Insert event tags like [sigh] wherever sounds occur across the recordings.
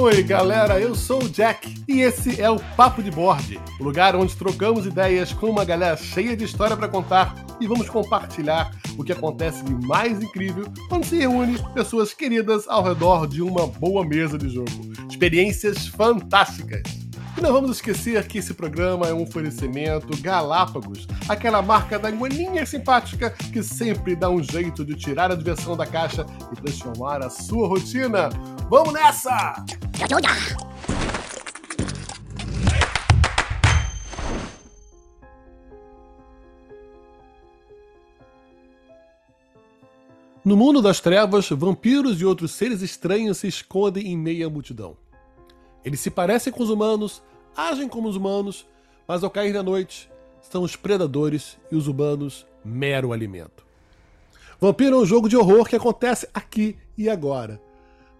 Oi, galera, eu sou o Jack e esse é o Papo de Board, o lugar onde trocamos ideias com uma galera cheia de história para contar e vamos compartilhar o que acontece de mais incrível quando se reúne pessoas queridas ao redor de uma boa mesa de jogo. Experiências fantásticas. E não vamos esquecer que esse programa é um oferecimento Galápagos, aquela marca da iguaninha simpática que sempre dá um jeito de tirar a diversão da caixa e transformar a sua rotina. Vamos nessa! No mundo das trevas, vampiros e outros seres estranhos se escondem em meio à multidão. Eles se parecem com os humanos, agem como os humanos, mas ao cair da noite, são os predadores e os humanos mero alimento. Vampiro é um jogo de horror que acontece aqui e agora.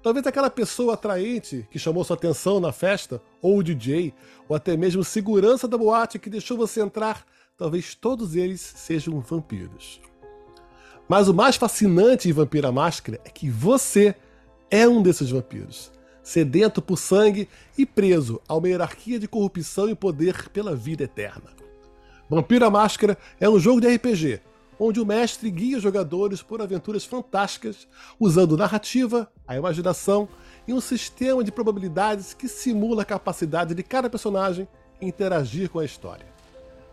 Talvez aquela pessoa atraente que chamou sua atenção na festa, ou o DJ, ou até mesmo segurança da boate que deixou você entrar, talvez todos eles sejam vampiros. Mas o mais fascinante em Vampira Máscara é que você é um desses vampiros sedento por sangue e preso a uma hierarquia de corrupção e poder pela vida eterna. Vampira Máscara é um jogo de RPG, onde o mestre guia os jogadores por aventuras fantásticas, usando narrativa, a imaginação e um sistema de probabilidades que simula a capacidade de cada personagem interagir com a história.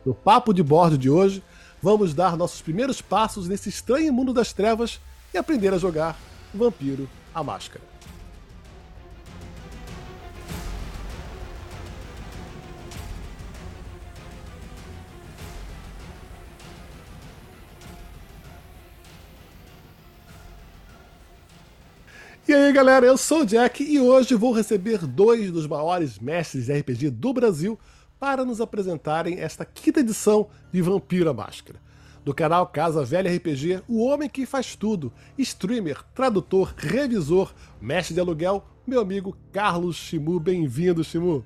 No papo de bordo de hoje, vamos dar nossos primeiros passos nesse estranho mundo das trevas e aprender a jogar Vampiro a Máscara. E aí galera, eu sou o Jack e hoje vou receber dois dos maiores mestres de RPG do Brasil para nos apresentarem esta quinta edição de Vampiro a Máscara. Do canal Casa Velha RPG, o homem que faz tudo, streamer, tradutor, revisor, mestre de aluguel, meu amigo Carlos Chimu. Bem-vindo, Chimu.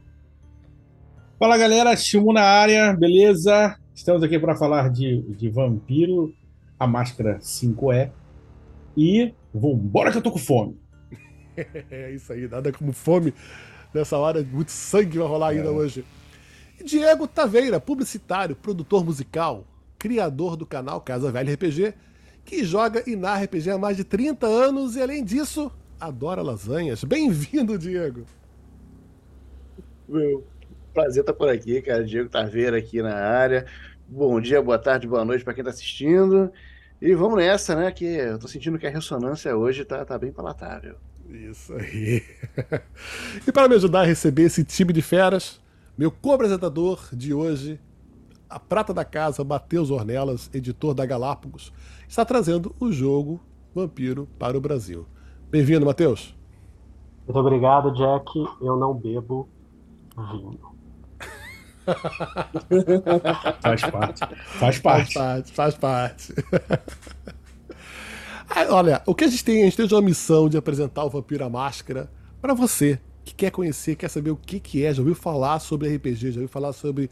Fala galera, Chimu na área, beleza? Estamos aqui para falar de, de Vampiro, a Máscara 5E. E vambora que eu tô com fome. [laughs] é isso aí, nada como fome nessa hora, muito sangue vai rolar ainda é. hoje. E Diego Taveira, publicitário, produtor musical, criador do canal Casa Velha RPG, que joga e narra RPG há mais de 30 anos e, além disso, adora lasanhas. Bem-vindo, Diego! Meu prazer estar por aqui, cara. Diego Taveira aqui na área. Bom dia, boa tarde, boa noite para quem está assistindo. E vamos nessa, né? Que eu tô sentindo que a ressonância hoje tá, tá bem palatável. Isso aí. [laughs] e para me ajudar a receber esse time de feras, meu co-apresentador de hoje, a prata da casa, Matheus Ornelas, editor da Galápagos, está trazendo o jogo Vampiro para o Brasil. Bem-vindo, Matheus. Muito obrigado, Jack. Eu não bebo vinho. [laughs] faz parte. Faz parte. Faz parte. Faz parte. [laughs] Ah, olha, o que a gente tem? A gente tem uma missão de apresentar o Vampiro à Máscara para você que quer conhecer, quer saber o que, que é, já ouviu falar sobre RPG, já ouviu falar sobre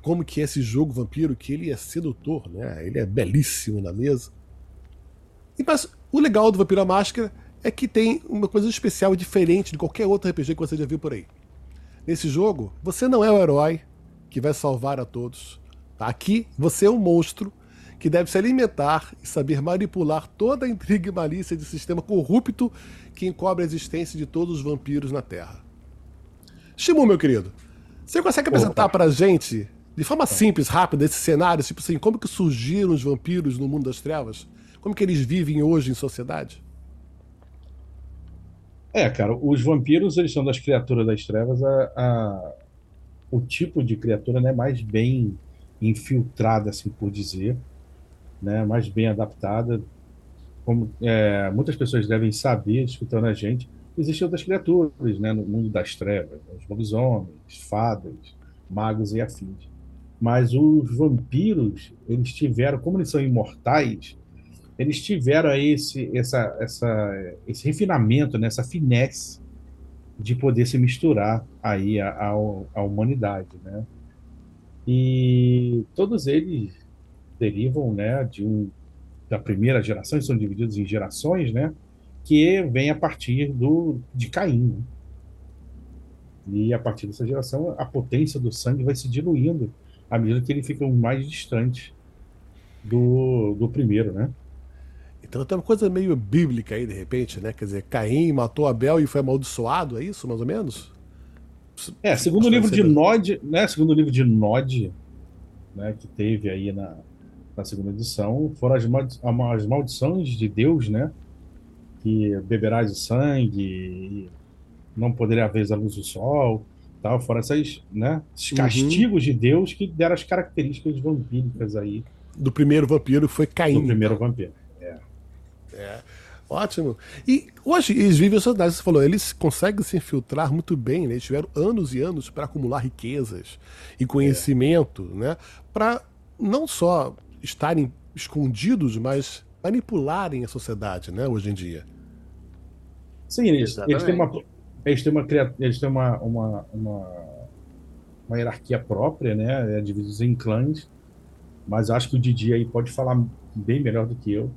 como que é esse jogo vampiro, que ele é sedutor, né? Ele é belíssimo na mesa. E, mas o legal do Vampiro à Máscara é que tem uma coisa especial e diferente de qualquer outro RPG que você já viu por aí. Nesse jogo, você não é o herói que vai salvar a todos. Tá? Aqui, você é um monstro que deve se alimentar e saber manipular toda a intriga e malícia de sistema corrupto que encobre a existência de todos os vampiros na Terra. Shimu, meu querido, você consegue apresentar para a gente, de forma simples, rápida, esse cenário, tipo assim, como que surgiram os vampiros no mundo das trevas? Como que eles vivem hoje em sociedade? É, cara, os vampiros, eles são das criaturas das trevas, a, a o tipo de criatura né, mais bem infiltrada, assim por dizer né, mais bem adaptada. Como é, muitas pessoas devem saber, escutando a gente, existem outras criaturas né, no mundo das trevas, né, os lobisomens, fadas, magos e afins. Mas os vampiros, eles tiveram, como eles são imortais, eles tiveram esse, essa, essa, esse refinamento, né, essa finesse de poder se misturar aí à, à, à humanidade, né? E todos eles derivam né, de um, da primeira geração, são divididos em gerações, né, que vem a partir do, de Caim. Né? E a partir dessa geração, a potência do sangue vai se diluindo à medida que ele fica mais distante do, do primeiro, né? Então tem uma coisa meio bíblica aí, de repente, né? Quer dizer, Caim matou Abel e foi amaldiçoado, é isso, mais ou menos? É, segundo o livro de Nod, né? Segundo o livro de Nod, né, que teve aí na, na segunda edição, foram as, maldi as maldições de Deus, né? Que beberás o sangue, não poderia haver a luz do sol, tal, foram essas, né? Esses uhum. castigos uhum. de Deus que deram as características vampíricas aí. Do primeiro vampiro foi Caim. Do primeiro vampiro. É. Ótimo. E hoje eles vivem a sociedade, você falou, eles conseguem se infiltrar muito bem, né? Eles tiveram anos e anos para acumular riquezas e conhecimento, é. né? Para não só estarem escondidos, mas manipularem a sociedade, né? Hoje em dia. Sim, eles, eles têm uma eles têm uma eles têm uma, uma, uma, uma hierarquia própria, né? É divididos em clãs, mas acho que o Didi aí pode falar bem melhor do que eu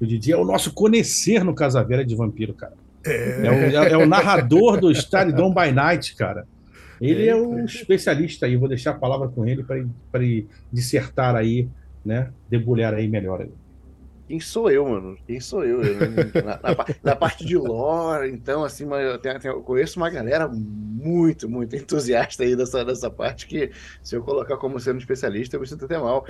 o Didi é o nosso conhecer no Casa Velha de vampiro, cara. É, é, o, é, é o, narrador do Staridon by Night, cara. Ele é o especialista aí, vou deixar a palavra com ele para ele dissertar aí, né? Debulhar aí melhor. Aí. Quem sou eu, mano? Quem sou eu? na, na, na, parte de lore, então, assim, eu, tenho, eu, conheço uma galera muito, muito entusiasta aí dessa, dessa parte que, se eu colocar como sendo especialista, eu me sinto até mal.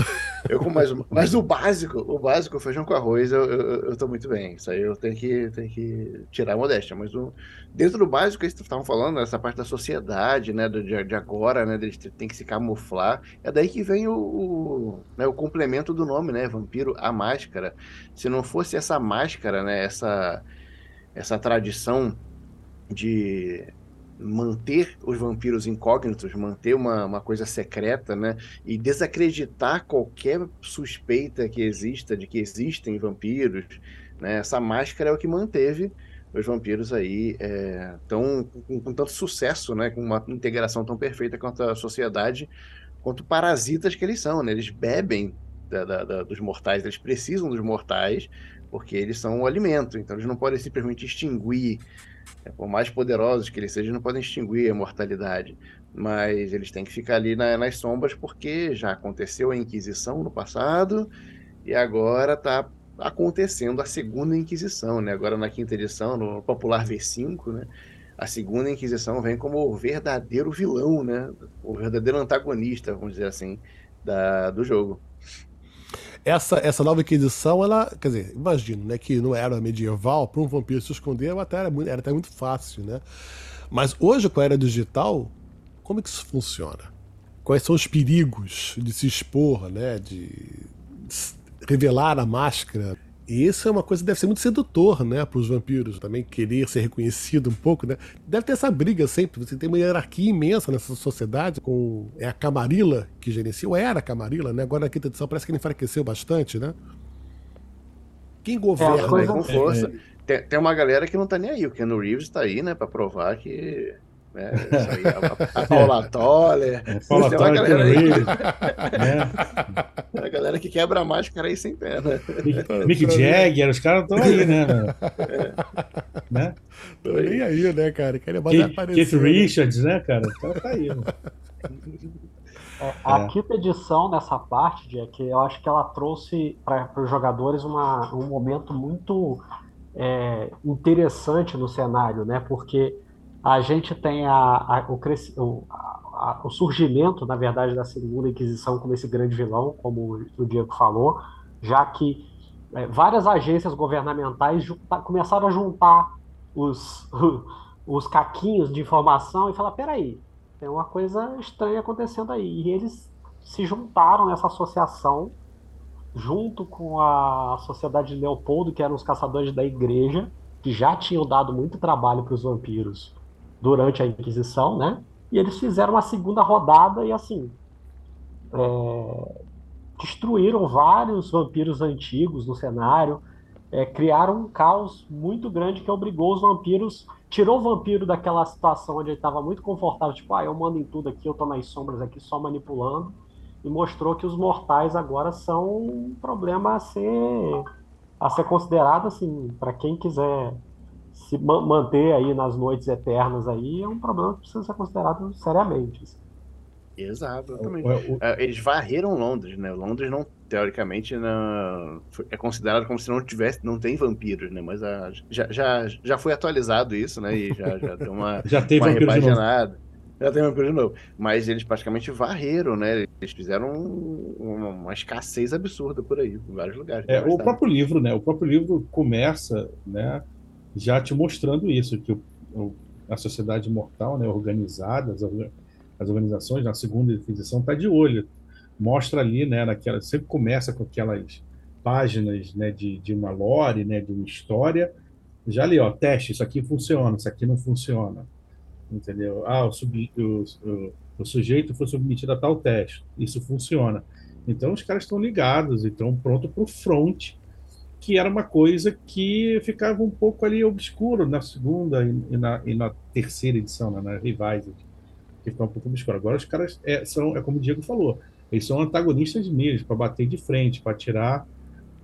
Eu, mas, mas o básico, o básico, feijão com arroz, eu, eu, eu tô muito bem. Isso aí eu tenho que, tenho que tirar a modéstia. Mas o, dentro do básico, que vocês estavam falando, essa parte da sociedade, né, de, de agora, né, eles têm que se camuflar, é daí que vem o, o, né, o complemento do nome, né, vampiro, a máscara. Se não fosse essa máscara, né, essa, essa tradição de manter os vampiros incógnitos, manter uma, uma coisa secreta, né? E desacreditar qualquer suspeita que exista de que existem vampiros, né? Essa máscara é o que manteve os vampiros aí é, tão, com, com, tanto sucesso, né? Com uma integração tão perfeita quanto a sociedade, quanto parasitas que eles são, né? Eles bebem da, da, da, dos mortais, eles precisam dos mortais porque eles são o alimento, então eles não podem simplesmente extinguir, é, por mais poderosos que eles sejam, não podem extinguir a mortalidade, mas eles têm que ficar ali na, nas sombras porque já aconteceu a Inquisição no passado e agora está acontecendo a segunda Inquisição, né? Agora na quinta edição, no popular V5, né? A segunda Inquisição vem como o verdadeiro vilão, né? O verdadeiro antagonista, vamos dizer assim, da, do jogo essa, essa nova Inquisição, ela, quer dizer, imagino, né, que não era medieval, para um vampiro se esconder até era, muito, era até muito fácil, né? Mas hoje, com a era digital, como é que isso funciona? Quais são os perigos de se expor, né, de revelar a máscara? E isso é uma coisa que deve ser muito sedutor, né, para os vampiros também, querer ser reconhecido um pouco, né? Deve ter essa briga sempre. Você tem uma hierarquia imensa nessa sociedade, com é a Camarilla que gerencia, ou era a Camarilla, né? Agora na quinta edição parece que ele enfraqueceu bastante, né? Quem governa? É, com força. Tem, tem uma galera que não tá nem aí. O Ken Reeves está aí, né, para provar que né? Aí, a, a, Paula Toller. É, Paula tem uma galera aí. É. A [laughs] galera que quebra a máscara aí sem pé, né? Mick, Jagger, os caras estão aí, né? É. [laughs] né? Tô nem aí, né, cara? Querem Keith, aparecer, Keith né? Richards, né, cara? O cara tá aí, né? É, a é. quinta edição nessa parte, Jack, eu acho que ela trouxe para os jogadores uma, um momento muito é, interessante no cenário, né? Porque a gente tem a, a, o, o, a, o, surgimento, na verdade, da Segunda Inquisição como esse grande vilão, como o Diego falou, já que é, várias agências governamentais começaram a juntar os, [laughs] os caquinhos de informação e falar: peraí, tem uma coisa estranha acontecendo aí. E eles se juntaram nessa associação, junto com a Sociedade de Leopoldo, que eram os caçadores da igreja, que já tinham dado muito trabalho para os vampiros durante a Inquisição, né? E eles fizeram uma segunda rodada e assim é, destruíram vários vampiros antigos no cenário, é, criaram um caos muito grande que obrigou os vampiros, tirou o vampiro daquela situação onde ele estava muito confortável, tipo, ah, eu mando em tudo aqui, eu tô nas sombras aqui só manipulando, e mostrou que os mortais agora são um problema a ser a ser considerado assim, para quem quiser se manter aí nas noites eternas aí é um problema que precisa ser considerado seriamente. Assim. Exatamente. É, eles varreram Londres, né? Londres não, teoricamente, não, é considerado como se não tivesse, não tem vampiros, né? Mas a, já, já, já foi atualizado isso, né? E já, já deu uma, [laughs] já teve uma repaginada. Já tem vampiro de novo. Mas eles praticamente varreram, né? Eles fizeram uma, uma escassez absurda por aí, em vários lugares. É, o próprio livro, né? O próprio livro começa, né? Já te mostrando isso, que o, a sociedade mortal, né? Organizada, as, as organizações, na segunda edição, está de olho. Mostra ali, né, naquela, sempre começa com aquelas páginas né, de, de uma lore, né, de uma história. Já ali, ó, teste, isso aqui funciona, isso aqui não funciona. Entendeu? Ah, o, sub, o, o, o sujeito foi submetido a tal teste, isso funciona. Então os caras estão ligados e estão prontos para o front, que era uma coisa que ficava um pouco ali obscuro na segunda e, na, e na terceira edição, né, na Revised que fica um pouco obscuro. Agora os caras é, são, é como o Diego falou, eles são antagonistas mesmo, para bater de frente, para tirar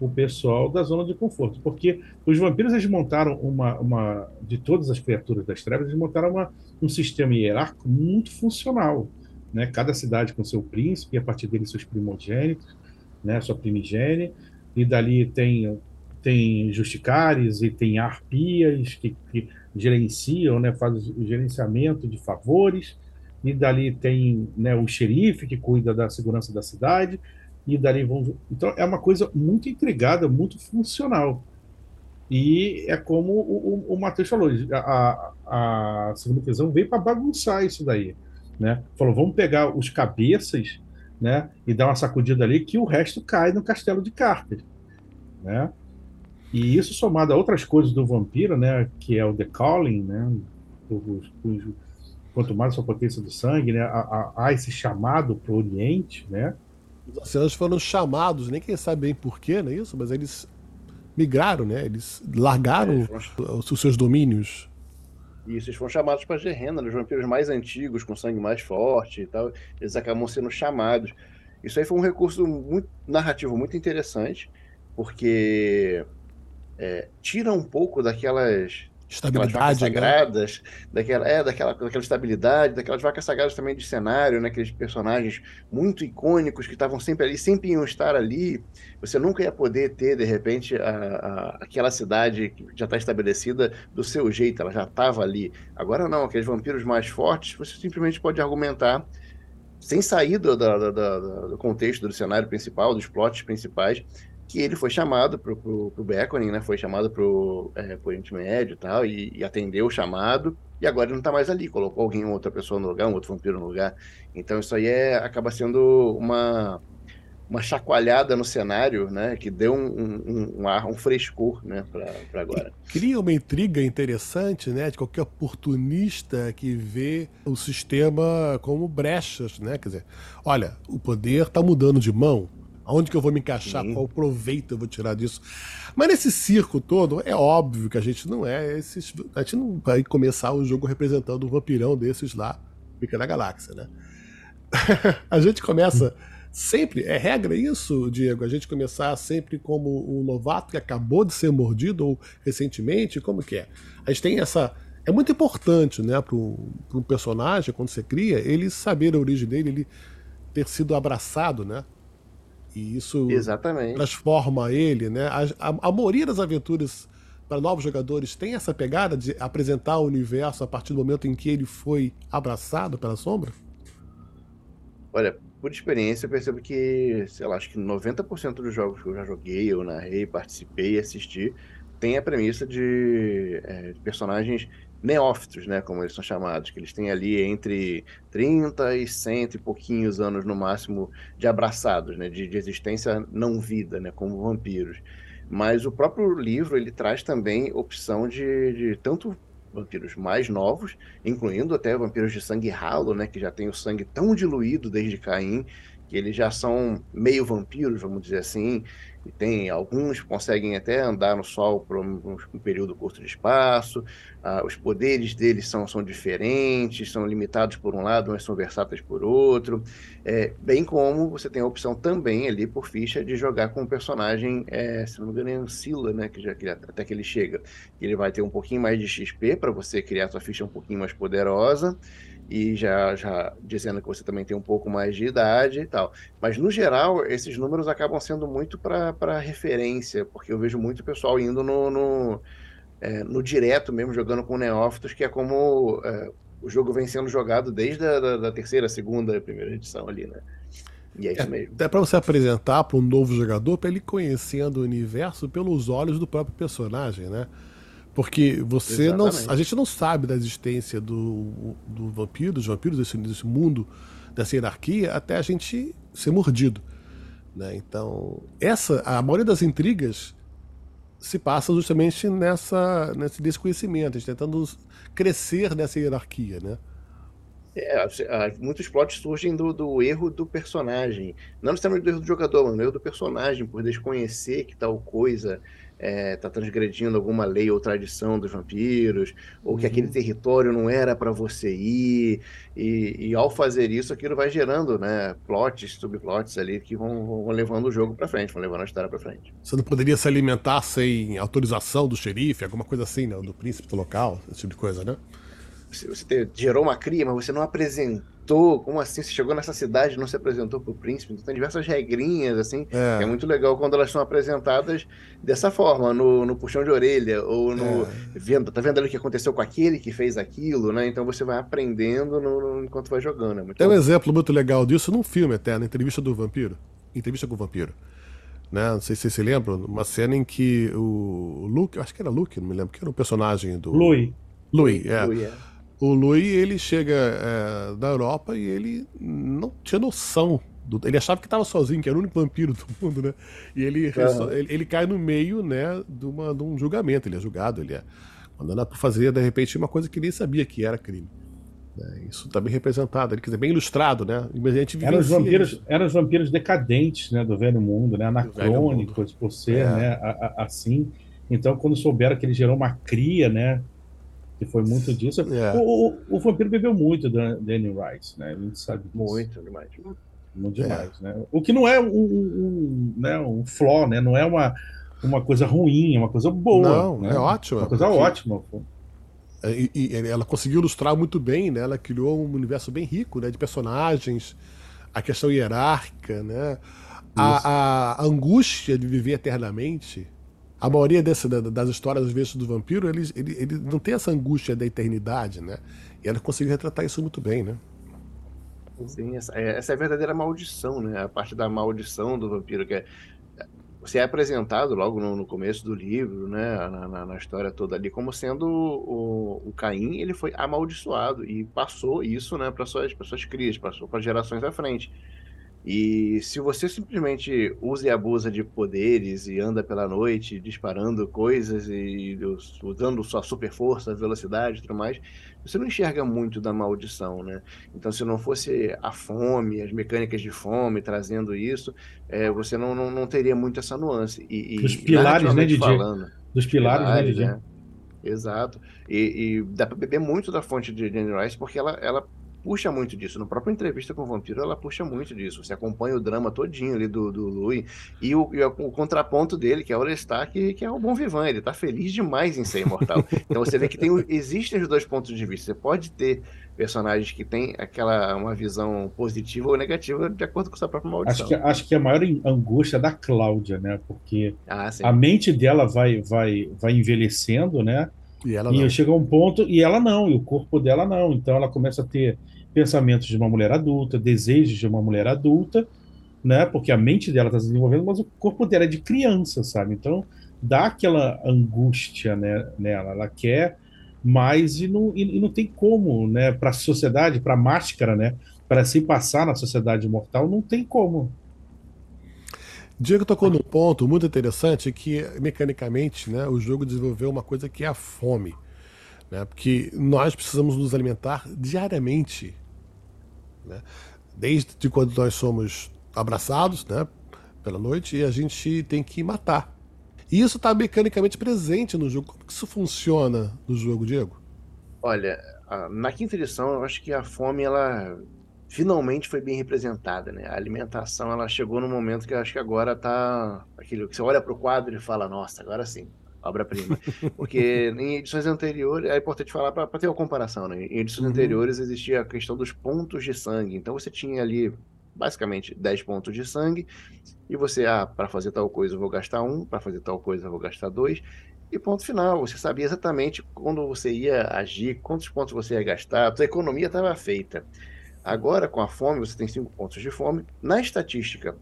o pessoal da zona de conforto. Porque os vampiros eles montaram uma, uma de todas as criaturas das trevas, eles montaram uma, um sistema hierárquico muito funcional. Né? Cada cidade com seu príncipe, e a partir dele seus primogênitos, né? sua primigênia, e dali tem tem justicares e tem arpias que, que gerenciam, né, fazem o gerenciamento de favores, e dali tem né, o xerife que cuida da segurança da cidade, e dali vão. Então é uma coisa muito intrigada, muito funcional. E é como o, o, o Matheus falou, a, a segunda visão veio para bagunçar isso daí. Né? Falou, vamos pegar os cabeças né, e dar uma sacudida ali que o resto cai no castelo de cartas. Né? E isso somado a outras coisas do vampiro, né, que é o The Calling, né, os, os, quanto mais a sua potência do sangue, né, há, há esse chamado para o Oriente, né? Os oceanos foram chamados, nem quem sabe bem porquê, não é isso? Mas eles migraram, né? Eles largaram é, foram... os seus domínios. Isso, eles foram chamados para Gerena, os vampiros mais antigos, com sangue mais forte e tal. Eles acabam sendo chamados. Isso aí foi um recurso muito narrativo muito interessante, porque é, tira um pouco daquelas Estabilidade, né? sagradas, daquela, é, daquela, daquela estabilidade, daquelas vacas sagradas também de cenário, né? Aqueles personagens muito icônicos que estavam sempre ali, sempre iam estar ali. Você nunca ia poder ter, de repente, a, a aquela cidade que já está estabelecida do seu jeito, ela já estava ali. Agora não, aqueles vampiros mais fortes, você simplesmente pode argumentar sem sair do, do, do, do contexto do cenário principal, dos plots principais, que ele foi chamado pro, pro, pro Beckoning, né? Foi chamado pro, é, Oriente Médio e tal, e, e, atendeu o chamado, e agora ele não tá mais ali, colocou alguém, outra pessoa no lugar, um outro vampiro no lugar. Então isso aí é, acaba sendo uma, uma chacoalhada no cenário, né? Que deu um, um, um ar, um frescor, né? Para agora. Cria uma intriga interessante, né? De qualquer oportunista que vê o sistema como brechas, né? Quer dizer, olha, o poder tá mudando de mão Aonde que eu vou me encaixar? Sim. Qual proveito eu vou tirar disso? Mas nesse circo todo, é óbvio que a gente não é esses. A gente não vai começar o jogo representando um vampirão desses lá, fica na galáxia, né? [laughs] a gente começa sempre, é regra isso, Diego? A gente começar sempre como um novato que acabou de ser mordido ou recentemente? Como que é? A gente tem essa. É muito importante, né, para um personagem, quando você cria, ele saber a origem dele, ele ter sido abraçado, né? E isso Exatamente. transforma ele, né? A, a, a maioria das aventuras para novos jogadores tem essa pegada de apresentar o universo a partir do momento em que ele foi abraçado pela sombra? Olha, por experiência, eu percebo que, sei lá, acho que 90% dos jogos que eu já joguei, eu narrei, participei assisti, tem a premissa de, é, de personagens neófitos, né, como eles são chamados, que eles têm ali entre 30 e 100 e pouquinhos anos no máximo de abraçados, né, de, de existência não vida, né, como vampiros. Mas o próprio livro ele traz também opção de, de tanto vampiros mais novos, incluindo até vampiros de sangue ralo, né, que já tem o sangue tão diluído desde Caim que eles já são meio vampiros, vamos dizer assim, e tem alguns conseguem até andar no sol por um, um período curto de espaço. Ah, os poderes deles são, são diferentes, são limitados por um lado, mas são versáteis por outro. É, bem como você tem a opção também ali por ficha de jogar com um personagem, é, se não me engano, é Ancila, né? Que já, que até que ele chega. Ele vai ter um pouquinho mais de XP para você criar sua ficha um pouquinho mais poderosa e já, já dizendo que você também tem um pouco mais de idade e tal. Mas, no geral, esses números acabam sendo muito para referência, porque eu vejo muito pessoal indo no, no, é, no direto mesmo, jogando com neófitos, que é como é, o jogo vem sendo jogado desde a da, da terceira, segunda, primeira edição ali, né? E é isso é, mesmo. É para você apresentar para um novo jogador, para ele conhecendo o universo pelos olhos do próprio personagem, né? Porque você Exatamente. não. A gente não sabe da existência do, do vampiro, dos vampiros, desse, desse mundo, dessa hierarquia, até a gente ser mordido. Né? Então, essa, a maioria das intrigas se passa justamente nessa, nesse desconhecimento, tentando crescer nessa hierarquia, né? É, muitos plots surgem do, do, erro do personagem. Não necessariamente do erro do jogador, mas do erro do personagem, por desconhecer que tal coisa está é, tá transgredindo alguma lei ou tradição dos vampiros, ou que aquele uhum. território não era para você ir, e, e, ao fazer isso, aquilo vai gerando né, plots, subplots ali que vão, vão levando o jogo para frente, vão levando a história para frente. Você não poderia se alimentar sem autorização do xerife, alguma coisa assim, né, do príncipe do local, esse tipo de coisa, né? Você, você gerou uma cria, mas você não apresentou apresentou, como assim? Você chegou nessa cidade e não se apresentou pro príncipe? Então tem diversas regrinhas, assim, é, é muito legal quando elas são apresentadas dessa forma, no, no puxão de orelha, ou no. É. Vendo, tá vendo ali o que aconteceu com aquele que fez aquilo, né? Então você vai aprendendo no, no, enquanto vai jogando. É tem um exemplo muito legal disso num filme até, na entrevista do vampiro. Entrevista com o vampiro. Né? Não sei se vocês se lembram, uma cena em que o Luke, acho que era Luke, não me lembro, que era o personagem do. Louis. Louis, é. Louis, é. O Louis, ele chega é, da Europa e ele não tinha noção. Do, ele achava que estava sozinho, que era o único vampiro do [laughs] mundo, né? E ele, uhum. ele, ele, cai no meio, né, de, uma, de um julgamento. Ele é julgado, ele é mandado para fazer, de repente, uma coisa que nem sabia que era crime. É, isso está bem representado, ele quer dizer, bem ilustrado, né? A gente eram os vampiros, eram os vampiros decadentes, né, do velho mundo, né, anacrônicos por ser, é. né, a, a, assim. Então, quando souberam que ele gerou uma cria, né, que foi muito disso. É. O, o, o, Vampiro bebeu muito da Danny Rice, né? A gente sabe disso. Muito demais. Muito demais, é. né? O que não é um, um, né, um flaw, né? Não é uma, uma coisa ruim, é uma coisa boa. Não, né? é ótimo. Uma coisa porque... ótima. É, e, e, ela conseguiu ilustrar muito bem, né? Ela criou um universo bem rico, né? De personagens, a questão hierárquica, né? A, a, angústia de viver eternamente, a maioria desse, das histórias, às vezes, do vampiro, ele, ele, ele não tem essa angústia da eternidade, né? E ela conseguiu retratar isso muito bem, né? Sim, essa, é, essa é a verdadeira maldição, né? A parte da maldição do vampiro, que é você é apresentado logo no, no começo do livro, né, na, na, na, história toda ali, como sendo o, o Caim, ele foi amaldiçoado e passou isso, né, para suas, suas crias, passou para gerações à frente. E se você simplesmente usa e abusa de poderes e anda pela noite disparando coisas e usando sua super força, velocidade e tudo mais, você não enxerga muito da maldição, né? Então, se não fosse a fome, as mecânicas de fome trazendo isso, é, você não, não, não, teria muito essa nuance. E, Dos pilares, né, DJ? Falando, Dos pilares, pilares né, DJ? Né? Exato. E, e, dá para beber muito da fonte de Jane Rice porque ela, ela puxa muito disso. No próprio entrevista com o Vampiro, ela puxa muito disso. Você acompanha o drama todinho ali do, do Louis e o, e o, o contraponto dele, que é o Lestat, que, que é o bom vivant. Ele tá feliz demais em ser imortal. [laughs] então você vê que tem, existem os dois pontos de vista. Você pode ter personagens que têm aquela uma visão positiva ou negativa de acordo com sua própria maldição. Acho que, acho que a maior angústia é da Cláudia, né? Porque ah, a mente dela vai, vai, vai envelhecendo, né? E, ela e chega um ponto, e ela não, e o corpo dela não. Então ela começa a ter pensamentos de uma mulher adulta, desejos de uma mulher adulta, né? Porque a mente dela está se desenvolvendo, mas o corpo dela é de criança, sabe? Então dá aquela angústia né, nela. Ela quer mais e não, e, não tem como, né? Para a sociedade, para a máscara, né? Para se passar na sociedade mortal, não tem como. Diego tocou num ponto muito interessante que, mecanicamente, né, o jogo desenvolveu uma coisa que é a fome. Né, porque nós precisamos nos alimentar diariamente né? Desde quando nós somos abraçados, né? Pela noite, e a gente tem que matar. E isso está mecanicamente presente no jogo. Como que isso funciona no jogo, Diego? Olha, na quinta edição, eu acho que a fome, ela finalmente foi bem representada, né? A alimentação, ela chegou no momento que eu acho que agora tá aquilo que você olha para o quadro e fala, nossa, agora sim, obra-prima. [laughs] Porque em edições anteriores, é importante falar para ter uma comparação, né? Em edições uhum. anteriores existia a questão dos pontos de sangue. Então você tinha ali basicamente 10 pontos de sangue e você, ah, para fazer tal coisa eu vou gastar um, para fazer tal coisa eu vou gastar dois. E ponto final. Você sabia exatamente quando você ia agir, quantos pontos você ia gastar, a sua economia estava feita. Agora, com a fome, você tem cinco pontos de fome. Na estatística,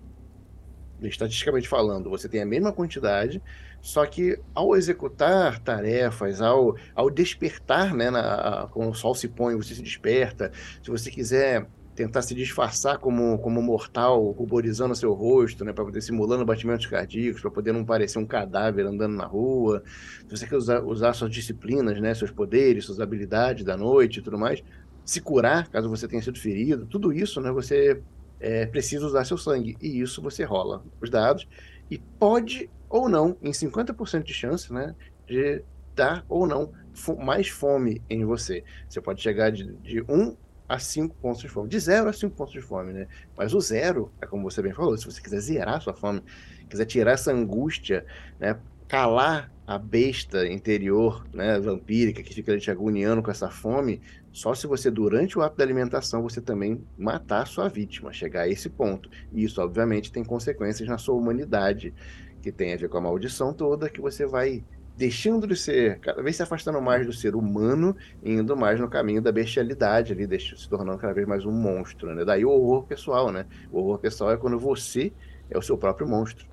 estatisticamente falando, você tem a mesma quantidade, só que ao executar tarefas, ao, ao despertar, né, na, quando o sol se põe, você se desperta. Se você quiser tentar se disfarçar como, como mortal, ruborizando seu rosto, né, para poder simulando batimentos cardíacos, para poder não parecer um cadáver andando na rua. Se você quer usar, usar suas disciplinas, né, seus poderes, suas habilidades da noite e tudo mais, se curar, caso você tenha sido ferido, tudo isso, né, você é, precisa usar seu sangue. E isso você rola os dados e pode ou não, em 50% de chance, né, de dar ou não mais fome em você. Você pode chegar de, de 1 a 5 pontos de fome. De 0 a 5 pontos de fome, né? Mas o zero, é como você bem falou, se você quiser zerar sua fome, quiser tirar essa angústia, né, calar a besta interior, né, vampírica, que fica te agoniando com essa fome, só se você, durante o ato da alimentação, você também matar a sua vítima, chegar a esse ponto. E isso, obviamente, tem consequências na sua humanidade, que tem a ver com a maldição toda, que você vai deixando de ser, cada vez se afastando mais do ser humano indo mais no caminho da bestialidade ali, se tornando cada vez mais um monstro, né? Daí o horror pessoal, né? O horror pessoal é quando você é o seu próprio monstro.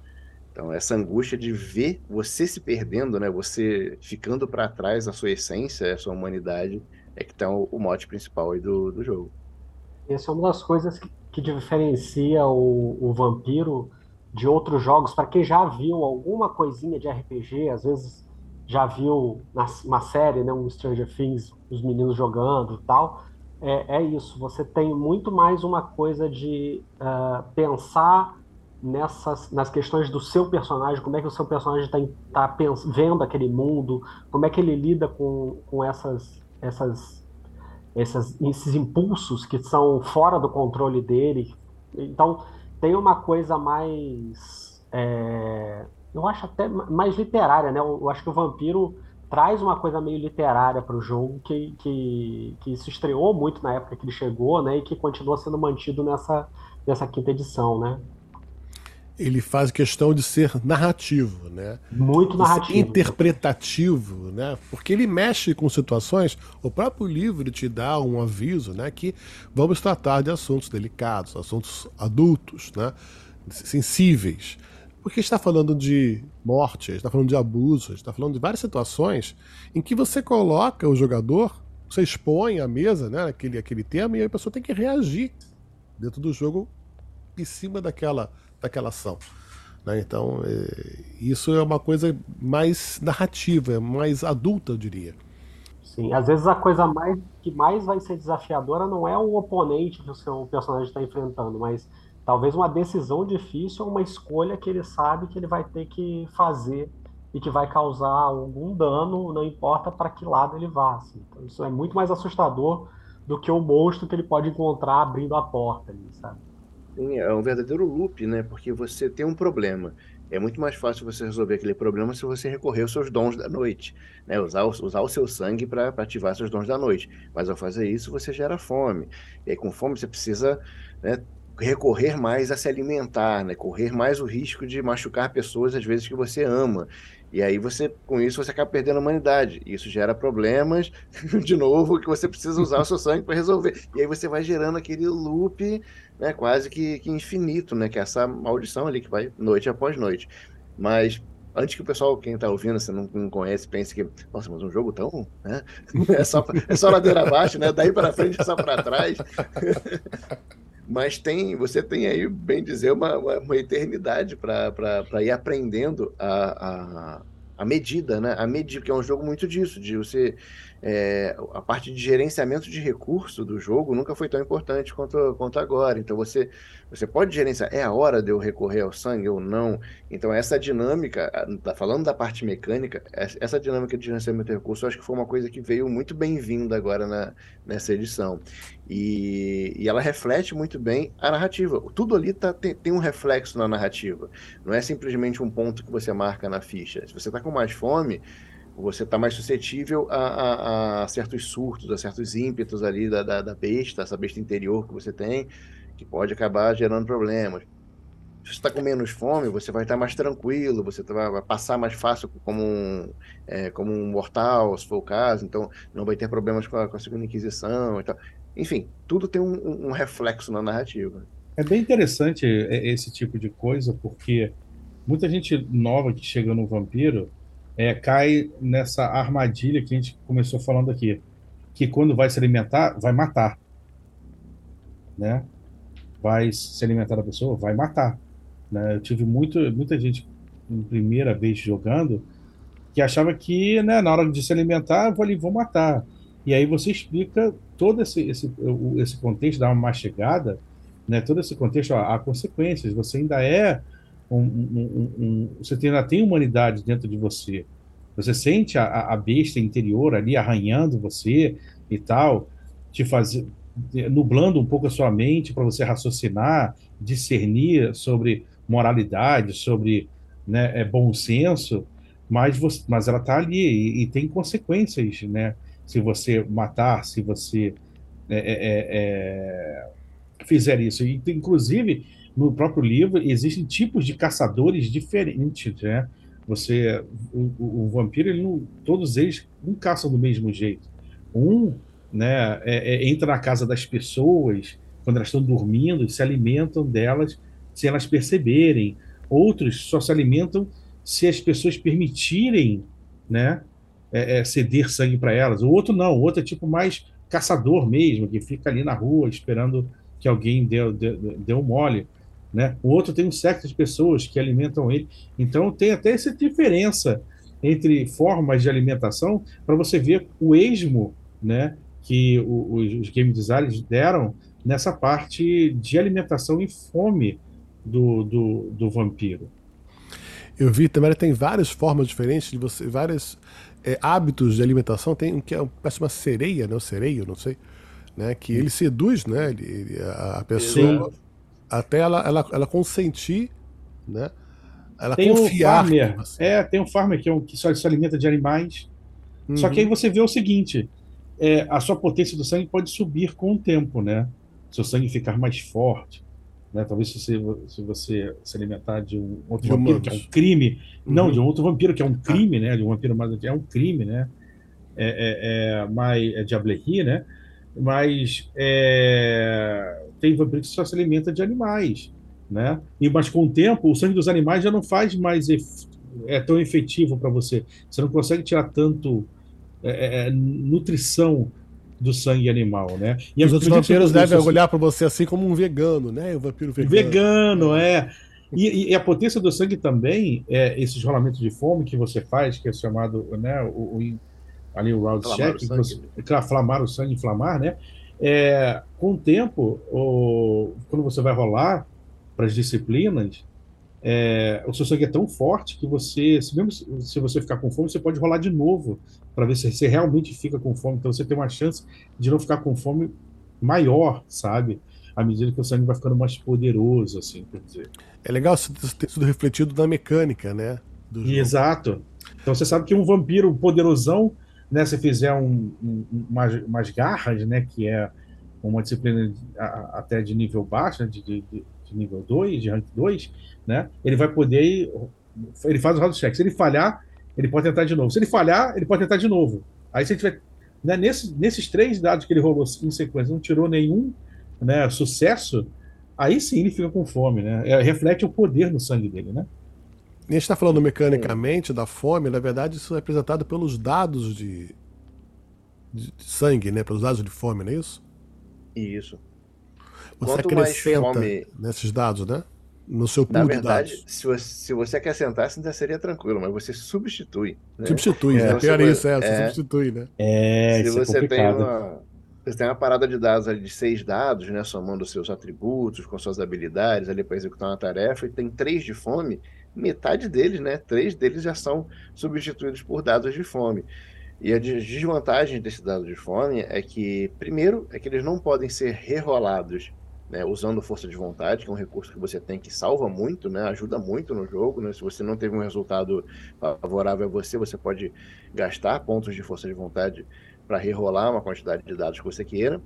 Então, essa angústia de ver você se perdendo, né? Você ficando para trás da sua essência, a sua humanidade, é que está o, o, mote principal aí do, do jogo. Essa é uma das coisas que, que diferencia o, o vampiro de outros jogos. Para quem já viu alguma coisinha de RPG, às vezes já viu na, uma série, né, um Stranger Things, os meninos jogando e tal. É, é isso. Você tem muito mais uma coisa de uh, pensar nessas nas questões do seu personagem, como é que o seu personagem está tá vendo aquele mundo, como é que ele lida com, com essas essas, essas, esses impulsos que são fora do controle dele. Então, tem uma coisa mais. É, eu acho até mais literária, né? Eu, eu, acho que o Vampiro traz uma coisa meio literária para o jogo que, que, que se estreou muito na época que ele chegou, né? E que continua sendo mantido nessa, nessa quinta edição, né? Ele faz questão de ser narrativo, né? Muito narrativo. Interpretativo, né? Porque ele mexe com situações, o próprio livro te dá um aviso, né? Que vamos tratar de assuntos delicados, assuntos adultos, né? Sensíveis. Porque está falando de morte, está falando de abuso, está falando de várias situações em que você coloca o jogador, você expõe a mesa, né? Aquele, aquele tema, e a pessoa tem que reagir dentro do jogo em cima daquela daquela ação. Né? Então, é, isso é uma coisa mais narrativa, mais adulta, eu diria. Sim, às vezes a coisa mais que mais vai ser desafiadora não é o oponente que o seu personagem está enfrentando, mas talvez uma decisão difícil ou uma escolha que ele sabe que ele vai ter que fazer e que vai causar algum dano, não importa para que lado ele vá. Assim. Então, isso é muito mais assustador do que o monstro que ele pode encontrar abrindo a porta ali, sabe? É um verdadeiro loop, né? Porque você tem um problema. É muito mais fácil você resolver aquele problema se você recorrer aos seus dons da noite, né? Usar, o, usar o seu sangue para ativar seus dons da noite. Mas ao fazer isso, você gera fome. E aí, com fome, você precisa né, recorrer mais a se alimentar, né? Correr mais o risco de machucar pessoas às vezes que você ama. E aí você, com isso, você acaba perdendo a humanidade. Isso gera problemas, [laughs] de novo, que você precisa usar o seu sangue para resolver. E aí você vai gerando aquele loop, né, quase que, que infinito, né? Que é essa maldição ali que vai noite após noite. Mas antes que o pessoal, quem está ouvindo, você não, não, conhece, pense que, nossa, mas um jogo tão, né? [laughs] É só, é só ladeira abaixo, né? Daí para frente é só para trás. [laughs] mas tem, você tem aí, bem dizer, uma, uma, eternidade para ir aprendendo a, a, a medida, né? A medida, que é um jogo muito disso, de você. É, a parte de gerenciamento de recurso do jogo nunca foi tão importante quanto, quanto agora. Então você, você pode gerenciar, é a hora de eu recorrer ao sangue ou não. Então essa dinâmica, tá falando da parte mecânica, essa dinâmica de gerenciamento de recurso, acho que foi uma coisa que veio muito bem-vinda agora na, nessa edição. E, e, ela reflete muito bem a narrativa. Tudo ali tá, tem, tem, um reflexo na narrativa. Não é simplesmente um ponto que você marca na ficha. Se você está com mais fome, você está mais suscetível a, a, a, certos surtos, a certos ímpetos ali da, da, da, besta, essa besta interior que você tem, que pode acabar gerando problemas. Se você está com menos fome, você vai estar mais tranquilo, você tá, vai passar mais fácil como um, é, como um mortal, se for o caso, então não vai ter problemas com a, com a segunda Inquisição e tal. Enfim, tudo tem um, um reflexo na narrativa. É bem interessante esse tipo de coisa, porque muita gente nova que chega no Vampiro é, cai nessa armadilha que a gente começou falando aqui, que quando vai se alimentar, vai matar. Né? Vai se alimentar da pessoa, vai matar. Né? Eu tive muito, muita gente, primeira vez jogando, que achava que né, na hora de se alimentar, vou ali, vou matar. E aí você explica todo esse, esse, esse contexto, dá uma mastigada, né, todo esse contexto, ó, há consequências, você ainda é um, um, um, você ainda tem humanidade dentro de você, você sente a, a besta interior ali arranhando você e tal, te fazer, nublando um pouco a sua mente para você raciocinar, discernir sobre moralidade, sobre né, é, bom senso, mas, você, mas ela está ali e, e, tem consequências, né? se você matar, se você é, é, é, é, fizer isso. E, inclusive, no próprio livro, existem tipos de caçadores diferentes, né? Você, o, o vampiro, ele não, todos eles não caçam do mesmo jeito. Um, né, é, é, entra na casa das pessoas quando elas estão dormindo e se alimentam delas sem elas perceberem. Outros só se alimentam se as pessoas permitirem, né? é, é, ceder sangue para elas. O outro não, o outro é tipo mais caçador mesmo, que fica ali na rua esperando que alguém dê, dê um mole. Né? O outro tem um secto de pessoas que alimentam ele. Então tem até essa diferença entre formas de alimentação para você ver o esmo né, que o, os game designers deram nessa parte de alimentação e fome do, do, do vampiro. Eu vi também tem várias formas diferentes de você, várias é, hábitos de alimentação. Tem um que é parece uma sereia, né? O sereio, não sei, né? Que ele seduz, né? Ele, a, pessoa Sim. Até ela, ela, ela consentir, né? Ela tem confiar. Um farmer, assim. É, tem um farmer que, é um, que só se alimenta de animais. Uhum. Só que aí uhum. você vê o seguinte: é, a sua potência do sangue pode subir com o tempo, né? Seu sangue ficar mais forte. Né? Talvez se você, se você se alimentar de um outro de vampiro, que é um crime. Uhum. Não, de um outro vampiro, que é um ah. crime, ah. né? De um vampiro mais é um crime, né? É, é, é, mais, é diablerie, né? Mas é, tem vampiro que só se alimenta de animais, né? E, mas com o tempo, o sangue dos animais já não faz mais é tão efetivo para você. Você não consegue tirar tanto é, é nutrição do sangue animal, né? E os outros vampiros devem assim, olhar para você assim como um vegano, né? O vampiro vegano. Vegano, é. E, e, a potência do sangue também, é esses rolamentos de fome que você faz, que é chamado, né, o, o ali o round check, inflamar o sangue, inflamar, né? É, com o tempo, o, quando você vai rolar para as disciplinas, é, o seu sangue é tão forte que você, se mesmo se você ficar com fome, você pode rolar de novo para ver se você realmente fica com fome. Então você tem uma chance de não ficar com fome maior, sabe? À medida que o sangue vai ficando mais poderoso, assim, quer dizer. É legal isso ter sido refletido na mecânica, né? Exato. Então você sabe que um vampiro poderosão, né? Se fizer um, um, umas, umas, garras, né? Que é uma disciplina até de nível baixo, né, de, de, de nível 2, de rank 2, né? Ele vai poder. Ele faz o round check. Se ele falhar, ele pode tentar de novo. Se ele falhar, ele pode tentar de novo. Aí se ele tiver. Né, nesse, nesses três dados que ele rolou em sequência, não tirou nenhum né, sucesso, aí sim ele fica com fome, né? É, reflete o poder no sangue dele, né? A gente está falando mecanicamente da fome, na verdade, isso é apresentado pelos dados de, de, sangue, né? Pelos dados de fome, não é isso? Isso. Você Quanto acrescenta fome... nesses dados, né? no seu pool Na verdade, se você, se você acrescentasse, ainda seria tranquilo, mas você substitui. Né? Substitui, é, né? Pior isso, é, você é, substitui, né? É, se você é tem uma. Você tem uma parada de dados ali de seis dados, né? Somando seus atributos, com suas habilidades ali para executar uma tarefa, e tem três de fome, metade deles, né? Três deles já são substituídos por dados de fome. E a desvantagem desses dados de fome é que, primeiro, é que eles não podem ser rerolados né, usando força de vontade, que é um recurso que você tem que salva muito, né, ajuda muito no jogo. Né, se você não teve um resultado favorável a você, você pode gastar pontos de força de vontade para rerolar uma quantidade de dados que você queira.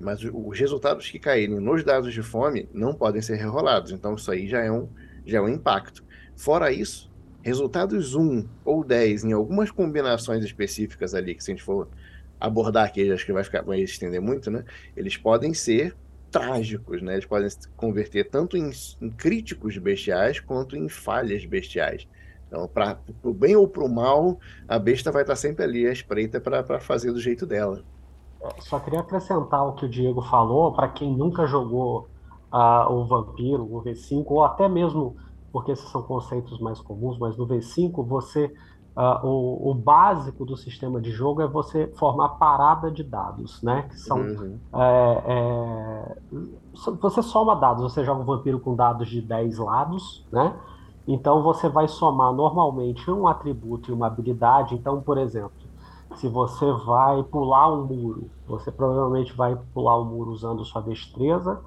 Mas os resultados que caírem nos dados de fome não podem ser rerolados. Então, isso aí já é um, já é um impacto. Fora isso, resultados 1 ou 10 em algumas combinações específicas ali, que se a gente for abordar aqui, acho que vai, ficar, vai estender muito, né? Eles podem ser trágicos, né? Eles podem se converter tanto em, em críticos bestiais quanto em falhas bestiais. Então, para o bem ou para o mal, a besta vai estar sempre ali à espreita para fazer do jeito dela. Só queria acrescentar o que o Diego falou, para quem nunca jogou uh, o Vampiro, o V5, ou até mesmo porque esses são conceitos mais comuns, mas no V5 você uh, o, o, básico do sistema de jogo é você formar parada de dados, né? Que são uhum. é, é, você soma dados, você joga um vampiro com dados de 10 lados, né? Então você vai somar normalmente um atributo e uma habilidade. Então, por exemplo, se você vai pular um muro, você provavelmente vai pular o um muro usando sua destreza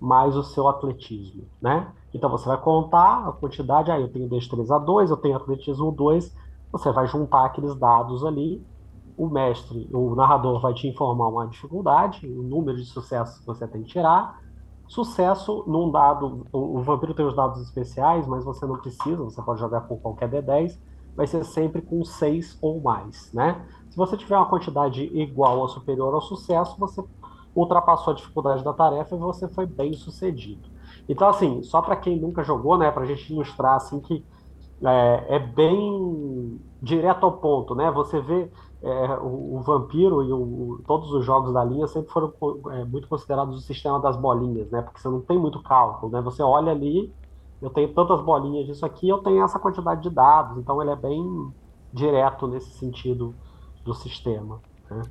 mais o seu atletismo, né? Então você vai contar a quantidade, aí ah, eu tenho destreza 2, eu tenho atletismo 2, você vai juntar aqueles dados ali, o mestre, o narrador vai te informar uma dificuldade, o número de sucessos que você tem que tirar. Sucesso num dado, o, o vampiro tem os dados especiais, mas você não precisa, você pode jogar com qualquer D10, vai ser sempre com 6 ou mais, né? Se você tiver uma quantidade igual ou superior ao sucesso, você ultrapassou a dificuldade da tarefa e você foi bem sucedido. Então, assim, só para quem nunca jogou, né, para a gente ilustrar assim que é, é, bem direto ao ponto, né? Você vê é, o, o, Vampiro e o, todos os jogos da linha sempre foram é, muito considerados o sistema das bolinhas, né? Porque você não tem muito cálculo, né? Você olha ali, eu tenho tantas bolinhas disso aqui, eu tenho essa quantidade de dados, então ele é bem direto nesse sentido do sistema. Né?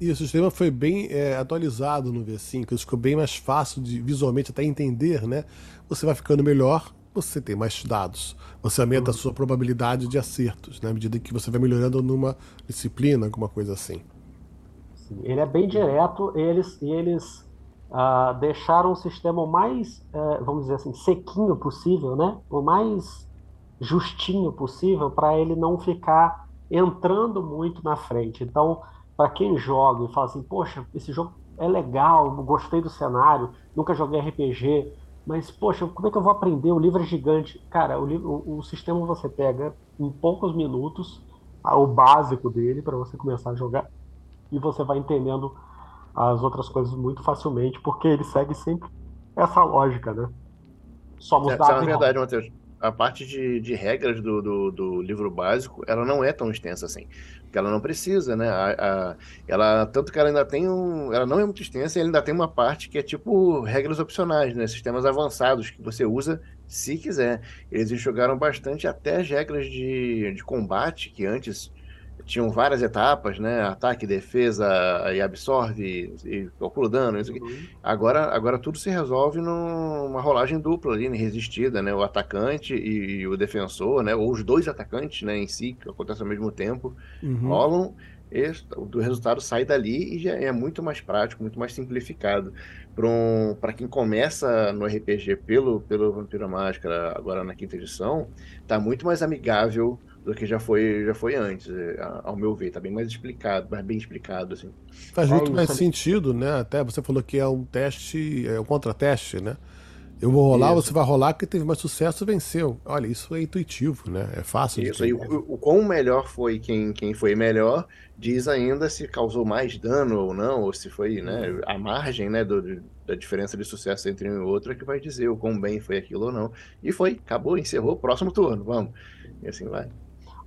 E o sistema foi bem é, atualizado no V5, ficou bem mais fácil de visualmente até entender, né? Você vai ficando melhor, você tem mais dados. Você aumenta a sua probabilidade de acertos, né? À medida que você vai melhorando numa disciplina, alguma coisa assim. Sim, ele é bem direto, eles, eles uh, deixaram o sistema o mais, uh, vamos dizer assim, sequinho possível, né? O mais justinho possível para ele não ficar entrando muito na frente. Então, para quem joga e fala assim, poxa, esse jogo é legal, gostei do cenário, nunca joguei RPG, mas poxa, como é que eu vou aprender? O livro é gigante. Cara, o, livro, o, o sistema você pega em poucos minutos o básico dele para você começar a jogar e você vai entendendo as outras coisas muito facilmente, porque ele segue sempre essa lógica, né? Somos é, dados. É verdade, Matheus a parte de, de regras do, do, do, livro básico, ela não é tão extensa assim. Porque ela não precisa, né? A, a, ela, tanto que ela ainda tem um. Ela não é muito extensa e ainda tem uma parte que é tipo regras opcionais, né? Sistemas avançados que você usa se quiser. Eles enxugaram bastante até as regras de, de combate, que antes tinham várias etapas, né? Ataque, defesa e absorve e calcula dano. Uhum. Agora, agora tudo se resolve numa rolagem dupla ali, né? resistida, né? O atacante e, o defensor, né? Ou os dois atacantes, né? Em si, que acontece ao mesmo tempo, uhum. rolam. Esse, o resultado sai dali e já é muito mais prático, muito mais simplificado. Para um, quem começa no RPG pelo, pelo Vampiro Máscara, agora na quinta edição, tá muito mais amigável do que já foi, já foi antes, é, ao meu ver, tá bem mais explicado, mais bem explicado, assim. Faz muito mais sentido, né? Até você falou que é um teste, é um contra-teste, né? Eu vou rolar, isso. você vai rolar, que teve mais sucesso, venceu. Olha, isso é intuitivo, né? É fácil. Isso, e o, o quão melhor foi quem, quem foi melhor, diz ainda se causou mais dano ou não, ou se foi, né? Uhum. A margem, né, do, da diferença de sucesso entre um e outro é que vai dizer o quão bem foi aquilo ou não. E foi, acabou, encerrou, próximo turno, vamos. E assim vai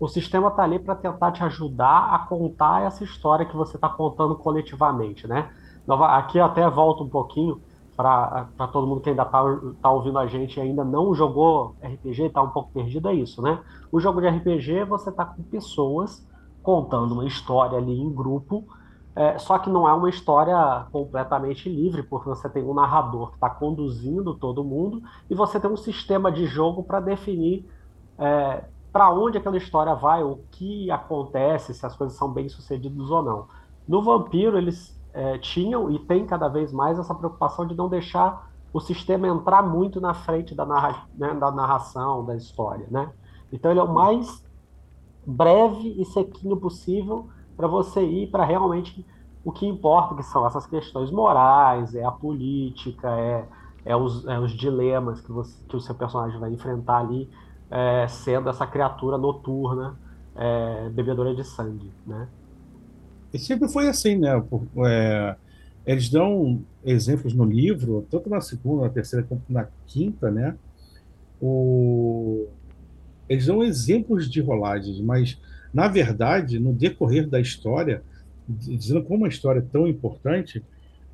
o sistema está ali para tentar te ajudar a contar essa história que você está contando coletivamente, né? Aqui até volto um pouquinho. para todo mundo que ainda está tá ouvindo a gente e ainda não jogou RPG, está um pouco perdido, é isso, né? O jogo de RPG, você está com pessoas contando uma história ali em grupo, é, só que não é uma história completamente livre, porque você tem um narrador que está conduzindo todo mundo e você tem um sistema de jogo para definir é, para onde aquela história vai, o que acontece, se as coisas são bem sucedidas ou não. No Vampiro, eles é, tinham e tem cada vez mais essa preocupação de não deixar o sistema entrar muito na frente da, narra né, da narração, da história. Né? Então, ele é o mais breve e sequinho possível para você ir para realmente o que importa, que são essas questões morais, é a política, é, é, os, é os dilemas que, você, que o seu personagem vai enfrentar ali, é, sendo essa criatura noturna, é, bebedora de sangue, né? E sempre foi assim, né? É, eles dão exemplos no livro, tanto na segunda, na terceira, quanto na quinta, né? O... Eles dão exemplos de rolagens, mas, na verdade, no decorrer da história, dizendo como uma história é tão importante,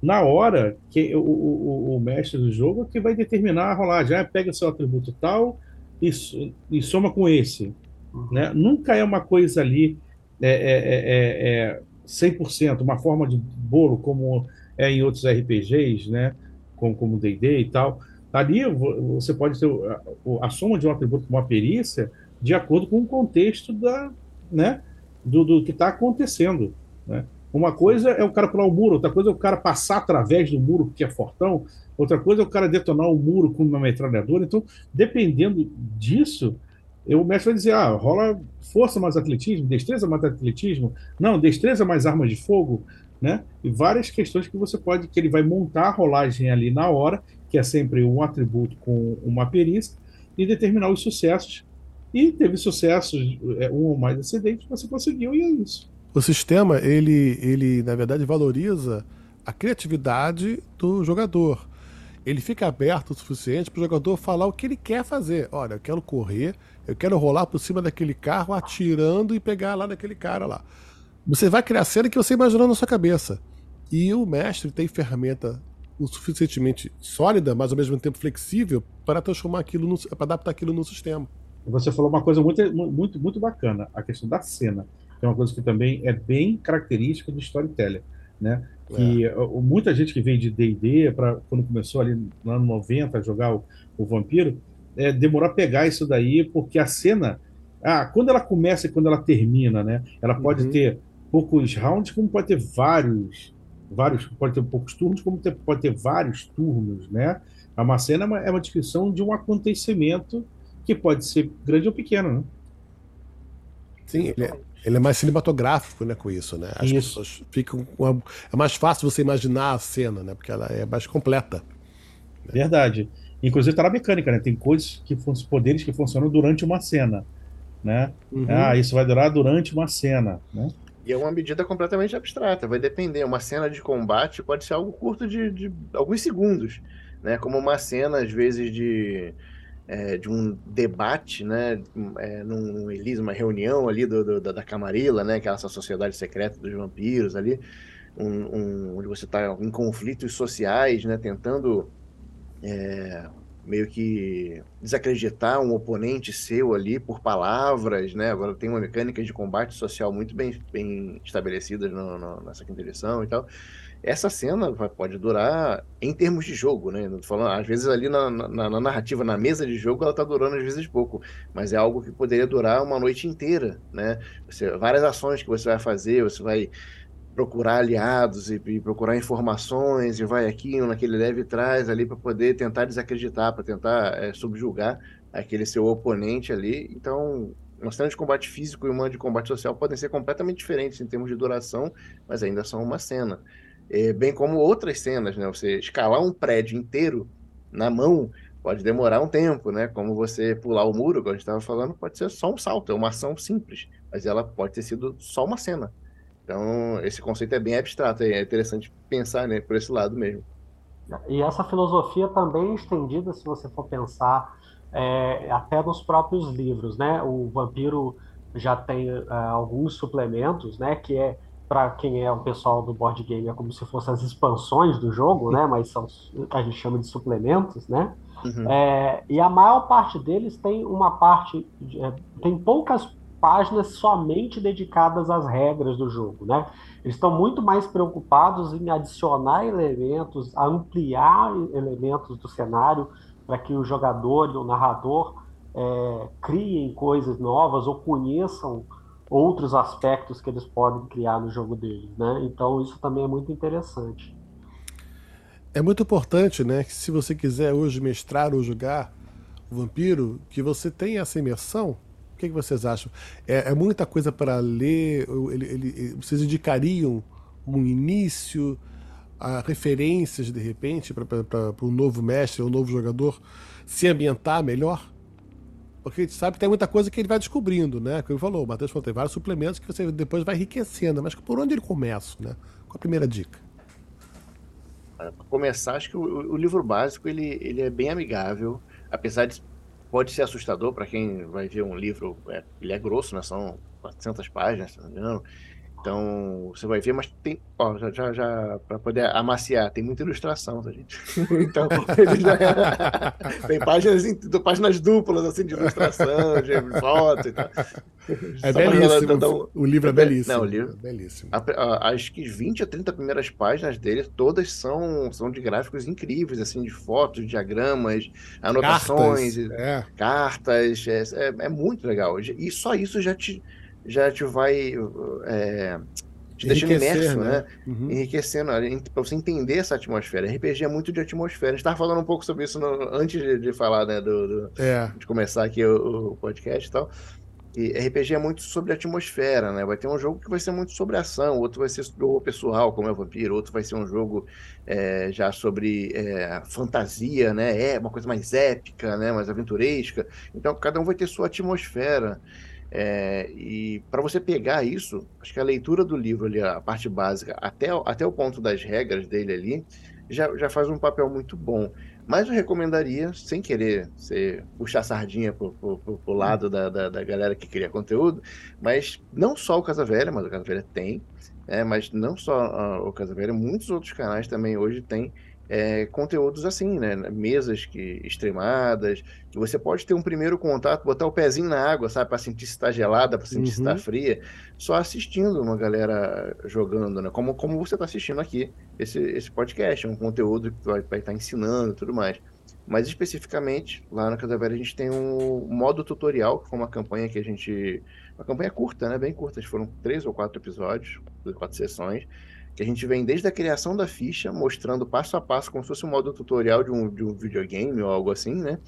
na hora que o, o, o, mestre do jogo é que vai determinar a rolagem, ah, pega seu atributo tal e, e soma com esse. Uhum. Né? Nunca é uma coisa ali é, é, é, 100%, uma forma de bolo como é em outros RPGs, né? como como D&D e tal. Ali você pode ter a, a, soma de um atributo com uma perícia de acordo com o contexto da, né? do, do que está acontecendo. Né? Uma coisa é o cara pular o muro, outra coisa é o cara passar através do muro, porque é fortão, outra coisa é o cara detonar o muro com uma metralhadora. Então, dependendo disso, o mestre vai dizer: ah, rola força mais atletismo, destreza mais atletismo, não, destreza mais armas de fogo, né? E várias questões que você pode, que ele vai montar a rolagem ali na hora, que é sempre um atributo com uma perícia, e determinar os sucessos. E teve sucessos, é, um ou mais excedentes, você conseguiu, e é isso. O sistema, ele, ele na verdade valoriza a criatividade do jogador. Ele fica aberto o suficiente para o jogador falar o que ele quer fazer. Olha, eu quero correr, eu quero rolar por cima daquele carro, atirando e pegar lá naquele cara lá. Você vai criar a cena que você imaginou na sua cabeça. E o mestre tem ferramenta o suficientemente sólida, mas ao mesmo tempo flexível, para transformar aquilo, para adaptar aquilo no sistema. Você falou uma coisa muito, muito, muito bacana, a questão da cena que é uma coisa que também é bem característica do storyteller, né? Que é. muita gente que veio de D&D para quando começou ali no ano 90 a jogar o, o Vampiro, é, demorou a pegar isso daí porque a cena, ah, quando ela começa e quando ela termina, né? Ela pode uhum. ter poucos rounds, como pode ter vários, vários, pode ter poucos turnos, como ter, pode ter vários turnos, né? Uma cena é uma, é uma descrição de um acontecimento que pode ser grande ou pequeno, né? Sim, ele é, ele é mais cinematográfico, né, com isso, né? As isso. pessoas ficam uma... é mais fácil você imaginar a cena, né? Porque ela é mais completa. Né? Verdade. Inclusive tá na mecânica, né? Tem coisas que poderes que funcionam durante uma cena, né? Uhum. Ah, isso vai durar durante uma cena, né? E é uma medida completamente abstrata, vai depender. Uma cena de combate pode ser algo curto de, de alguns segundos, né? Como uma cena, às vezes, de é, de um debate, né, é, num, num uma reunião ali do, do, da Camarilla, né, que é essa sociedade secreta dos vampiros ali, um, um, onde você está em conflitos sociais, né, tentando é, meio que desacreditar um oponente seu ali por palavras, né, agora tem uma mecânica de combate social muito bem, bem estabelecida no, no, nessa quinta edição e tal, essa cena pode durar em termos de jogo, né? Falando, às vezes ali na, na, na, narrativa, na mesa de jogo, ela tá durando às vezes pouco, mas é algo que poderia durar uma noite inteira, né? Você, várias ações que você vai fazer, você vai procurar aliados e, e procurar informações e vai aqui, naquele leve traz ali para poder tentar desacreditar, para tentar é, subjugar aquele seu oponente ali. Então, uma cena de combate físico e uma de combate social podem ser completamente diferentes em termos de duração, mas ainda são uma cena. É, bem como outras cenas, né? Você escalar um prédio inteiro na mão pode demorar um tempo, né? Como você pular o muro, como a gente estava falando, pode ser só um salto, é uma ação simples, mas ela pode ter sido só uma cena. Então, esse conceito é bem abstrato, é interessante pensar né, por esse lado mesmo. E essa filosofia também é estendida, se você for pensar, é, até nos próprios livros, né? O Vampiro já tem é, alguns suplementos, né? Que é para quem é o pessoal do board game, é como se fossem as expansões do jogo, né? Mas são a gente chama de suplementos, né? Uhum. É, e a maior parte deles tem uma parte, é, tem poucas páginas somente dedicadas às regras do jogo, né? Eles estão muito mais preocupados em adicionar elementos, ampliar elementos do cenário para que o jogador e o narrador é, criem coisas novas ou conheçam outros aspectos que eles podem criar no jogo deles, né? Então isso também é muito interessante. É muito importante, né, que se você quiser hoje mestrar ou jogar o vampiro, que você tenha essa imersão. O que, que vocês acham? É, é muita coisa para ler? Ele, ele, vocês indicariam um início, a referências de repente para o novo mestre ou novo jogador se ambientar melhor? Porque a gente sabe que tem muita coisa que ele vai descobrindo, né? Como ele falou, o Matheus falou, tem vários suplementos que você depois vai enriquecendo. Mas por onde ele começa, né? Qual a primeira dica? Para começar, acho que o, o, livro básico ele, ele é bem amigável, apesar de pode ser assustador para quem vai ver um livro, é, ele é grosso, né? São 400 páginas, se não me engano. Então, você vai ver, mas tem, ó, já, já, já para poder amaciar, tem muita ilustração, tá, gente? [laughs] então, já [laughs] tem páginas, páginas duplas, assim, de ilustração, de foto e tal. É belíssimo, da, o livro é belíssimo. Não, o livro, é belíssimo. Acho que 20 a 30 primeiras páginas dele, todas são, são de gráficos incríveis, assim, de fotos, diagramas, anotações, cartas, é. cartas é, é, é muito legal. E só isso já te já te vai é, te deixando imerso, né? né? Uhum. Enriquecendo, para você entender essa atmosfera. RPG é muito de atmosfera. A gente estava falando um pouco sobre isso no, antes de, de, falar, né? Do, do é. De começar aqui o, o, podcast e tal. E RPG é muito sobre atmosfera, né? Vai ter um jogo que vai ser muito sobre ação, outro vai ser sobre pessoal, como é o Vampiro, outro vai ser um jogo é, já sobre é, fantasia, né? É uma coisa mais épica, né? Mais aventuresca. Então, cada um vai ter sua atmosfera. É, e para você pegar isso, acho que a leitura do livro ali, a parte básica, até, até o ponto das regras dele ali, já, já faz um papel muito bom. Mas eu recomendaria, sem querer ser, puxar sardinha pro, pro, pro, pro lado da, da, da, galera que cria conteúdo, mas não só o Casa Velha, mas o Casa Velha tem, é, mas não só o Casa Velha, muitos outros canais também hoje têm é, conteúdos assim, né? Mesas que extremadas, que você pode ter um primeiro contato, botar o pezinho na água, sabe, para sentir se está gelada, para sentir uhum. se está fria, só assistindo uma galera jogando, né? Como, como você está assistindo aqui esse, esse podcast, é um conteúdo que vai, vai estar tá ensinando e tudo mais. Mas especificamente, lá na Casa Velha a gente tem um modo tutorial, que foi uma campanha que a gente. Uma campanha curta, né? Bem curta, foram três ou quatro episódios, quatro sessões que a gente vem desde a criação da ficha, mostrando passo a passo, como se fosse um modo tutorial de um, de um videogame ou algo assim, né?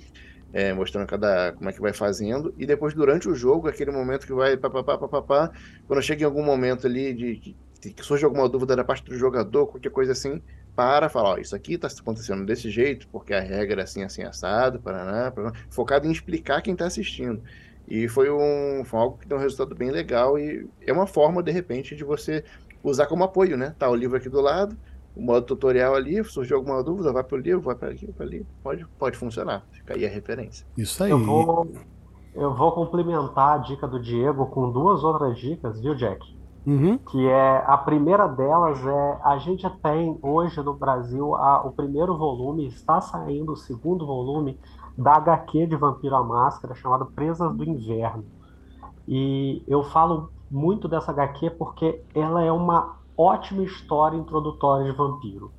É, mostrando cada como é que vai fazendo, e depois durante o jogo, aquele momento que vai papapá, papapá, quando chega em algum momento ali de, de que surge alguma dúvida da parte do jogador, qualquer coisa assim, para falar, ó, isso aqui está acontecendo desse jeito, porque a regra é assim, assim, assado, paraná, focado em explicar quem está assistindo. E foi, um, foi algo que deu um resultado bem legal e é uma forma, de repente, de você usar como apoio, né? Tá o livro aqui do lado, o modo tutorial ali, surgiu alguma dúvida, vai para o livro, vai para aqui, para ali, pode, pode funcionar. Fica aí a referência. Isso aí. Eu vou, eu vou complementar a dica do Diego com duas outras dicas, viu, Jack? Uhum. Que é a primeira delas é a gente tem hoje no Brasil a, o primeiro volume, está saindo o segundo volume da HQ de Vampiro à Máscara, chamado Presas do Inverno. E eu falo muito dessa HQ porque ela é uma ótima história introdutória de vampiro.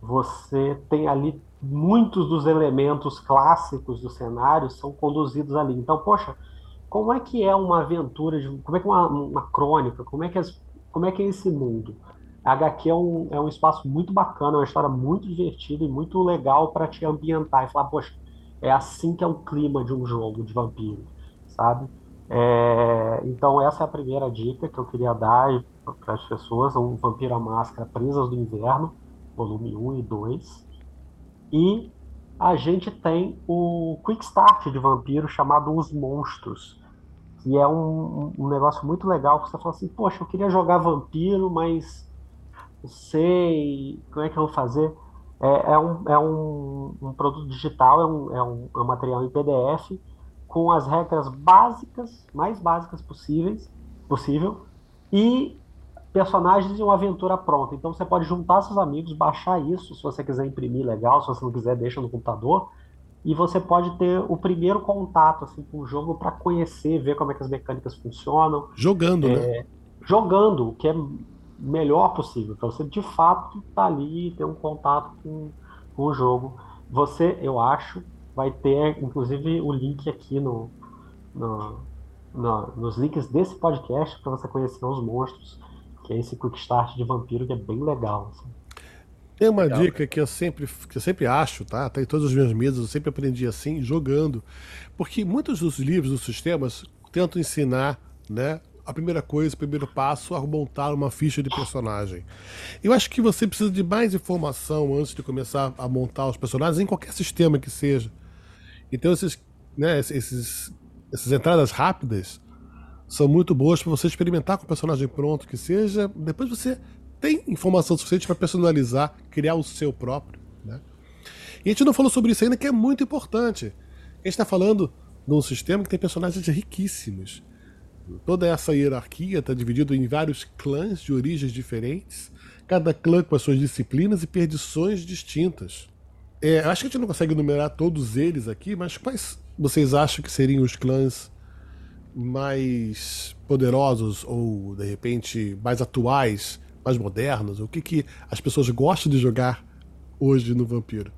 Você tem ali muitos dos elementos clássicos do cenário são conduzidos ali. Então, poxa, como é que é uma aventura, de, como é que é uma, uma crônica, como é que, as, como é que é esse mundo? A HQ é um, é um espaço muito bacana, uma história muito divertida e muito legal para te ambientar e falar, poxa, é assim que é o clima de um jogo de vampiro, sabe? É, então essa é a primeira dica que eu queria dar para as pessoas, o Vampiro à Máscara Presas do Inverno, volume 1 e 2. E a gente tem o Quick Start de vampiro chamado Os Monstros, que é um, um negócio muito legal, que você fala assim, poxa, eu queria jogar vampiro, mas não sei como é que eu vou fazer. É, é, um, é um, um produto digital, é um, é um, é um material em PDF, com as regras básicas, mais básicas possíveis, possível, e personagens e uma aventura pronta. Então você pode juntar seus amigos, baixar isso, se você quiser imprimir, legal. Se você não quiser, deixa no computador. E você pode ter o primeiro contato assim, com o jogo para conhecer, ver como é que as mecânicas funcionam. Jogando, é, né? Jogando, o que é melhor possível. Para você de fato estar tá ali e ter um contato com, com o jogo. Você, eu acho, vai ter inclusive o link aqui no, no, no nos links desse podcast para você conhecer os monstros, que é esse quick start de vampiro que é bem legal. Assim. Tem uma legal, dica que eu sempre que eu sempre acho, tá? Tá em todas as minhas mesas, eu sempre aprendi assim, jogando. Porque muitos dos livros, dos sistemas, tentam ensinar, né, a primeira coisa, o primeiro passo a montar uma ficha de personagem. Eu acho que você precisa de mais informação antes de começar a montar os personagens em qualquer sistema que seja. Então esses, né, esses, essas entradas rápidas são muito boas para você experimentar com o personagem pronto que seja. Depois você tem informação suficiente para personalizar, criar o seu próprio. Né? E a gente não falou sobre isso ainda, que é muito importante. A gente está falando de um sistema que tem personagens riquíssimos Toda essa hierarquia está dividida em vários clãs de origens diferentes, cada clã com as suas disciplinas e perdições distintas. É, acho que a gente não consegue enumerar todos eles aqui, mas quais vocês acham que seriam os clãs mais poderosos ou, de repente, mais atuais, mais modernos? O que, que as pessoas gostam de jogar hoje no Vampiro?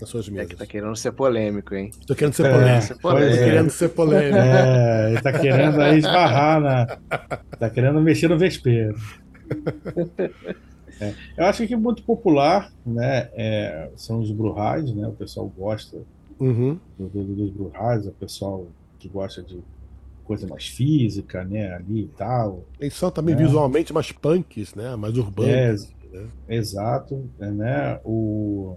nas suas mesas. É que tá querendo ser polêmico, hein? Tô querendo ser polêmico. É, polêmico. Tô querendo ser polêmico. É, ele tá querendo aí esbarrar na. Tá querendo mexer no vespeiro. [laughs] É, eu acho que é muito popular, né? É, são os Bruhais, né? O pessoal gosta uhum. do, do, dos Bruhais, o pessoal que gosta de coisa mais física, né? Ali e tal. Eles são também né? visualmente mais punks, né? Mais urbanos. É, né? Exato, né? O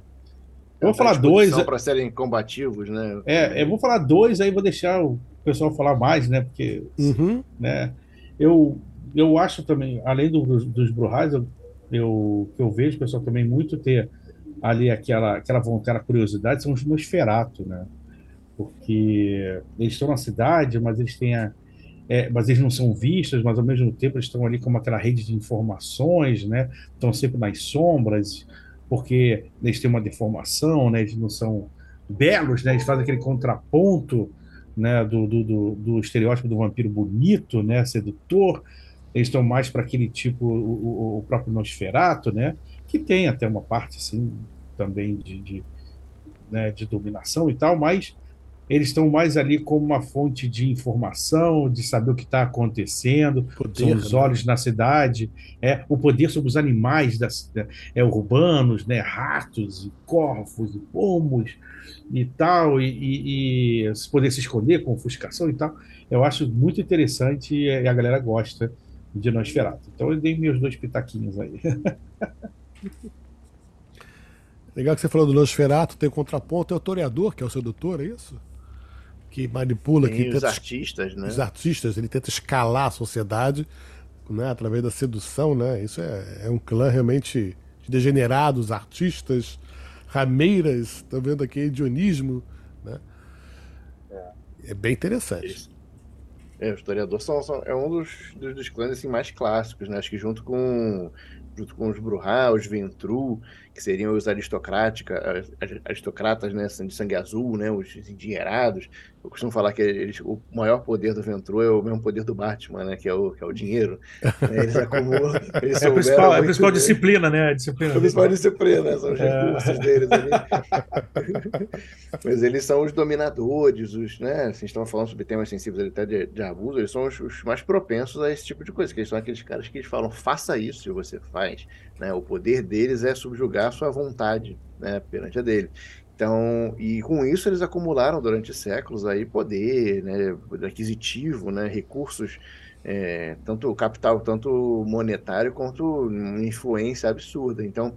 eu vou falar dois. Para serem combativos, né? É, eu vou falar dois, aí vou deixar o pessoal falar mais, né? Porque, uhum. né? Eu, eu acho também, além do, dos Bruhais, eu, eu, eu vejo o pessoal também muito ter ali aquela, aquela vontade, aquela curiosidade, são os Nosferato, né? Porque eles estão na cidade, mas eles têm a, é, mas eles não são vistos, mas ao mesmo tempo eles estão ali como aquela rede de informações, né? Estão sempre nas sombras porque eles têm uma deformação, né? eles não são belos, né? eles fazem aquele contraponto né? do, do, do, do estereótipo do vampiro bonito, né? sedutor. Eles estão mais para aquele tipo, o, o, próprio Nosferato, né? que tem até uma parte assim, também de, de, né? de dominação e tal, mas eles estão mais ali como uma fonte de informação, de saber o que está acontecendo, poder, são os né? olhos na cidade, é o poder sobre os animais da, é, urbanos, né, ratos, e corvos, e pomos e tal, e, e, e poder se esconder com ofuscação e tal. Eu acho muito interessante e a galera gosta de Nosferatu. Então eu dei meus dois pitaquinhos aí. [laughs] Legal que você falou do Nosferatu, tem o contraponto, tem o Toreador, que é o sedutor, é isso? que manipula, Tem que os tenta, artistas, né? Os artistas, ele tenta escalar a sociedade, né, através da sedução, né? Isso é, é um clã realmente de degenerados, artistas, rameiras, tá vendo aqui hedionismo, né? É, é bem interessante. Isso. É, o historiador são, são, é um dos, dos, dos clãs assim, mais clássicos, né? Acho que junto com junto com os Bruhá, os Ventru, que seriam os aristocratas né, de sangue azul, né, os endinheirados. Eu costumo falar que eles, o maior poder do Ventru é o mesmo poder do Batman, né, que, é o, que é o dinheiro. Eles acumulam. [laughs] Eles é a principal, é a principal disciplina, né? A disciplina. A principal disciplina, são os é. recursos é. deles ali. [laughs] Mas eles são os dominadores, os, né? Assim, estão falando sobre temas sensíveis até de, de abuso, eles são os, os, mais propensos a esse tipo de coisa, que eles são aqueles caras que eles falam, faça isso e você faz. Né? O poder deles é subjugar a sua vontade né, perante a dele. Então, e com isso eles acumularam durante séculos aí poder né, aquisitivo, né, recursos, é, tanto capital, tanto monetário, quanto influência absurda. Então,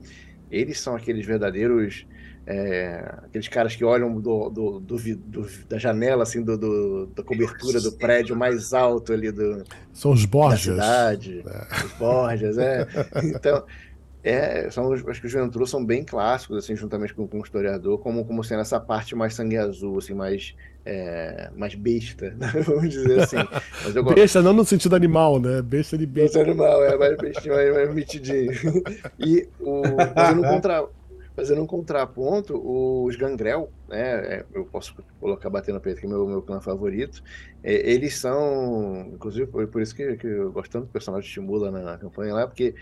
eles são aqueles verdadeiros é, aqueles caras que olham do, do, do, do da janela, assim, da cobertura do prédio mais alto ali do. São os Borges. Da cidade, é. Os Borges, é. [laughs] Então, É, são, acho que os Ventrue são bem clássicos, assim, juntamente com, com o historiador, como, como sendo essa parte mais sangue azul, assim, mais, é, mais besta, [laughs] vamos dizer assim. Mas eu besta não no sentido animal, né? Besta de besta. Besta animal, é, mais bestinho, mais, mais metidinho. E o, fazendo, um contra, fazendo um contraponto, os Gangrel, né, é, eu posso colocar batendo no peito, que é meu, meu clã favorito, é, eles são, inclusive por, por isso que, que eu gosto tanto do personagem estimula na, na campanha lá, porque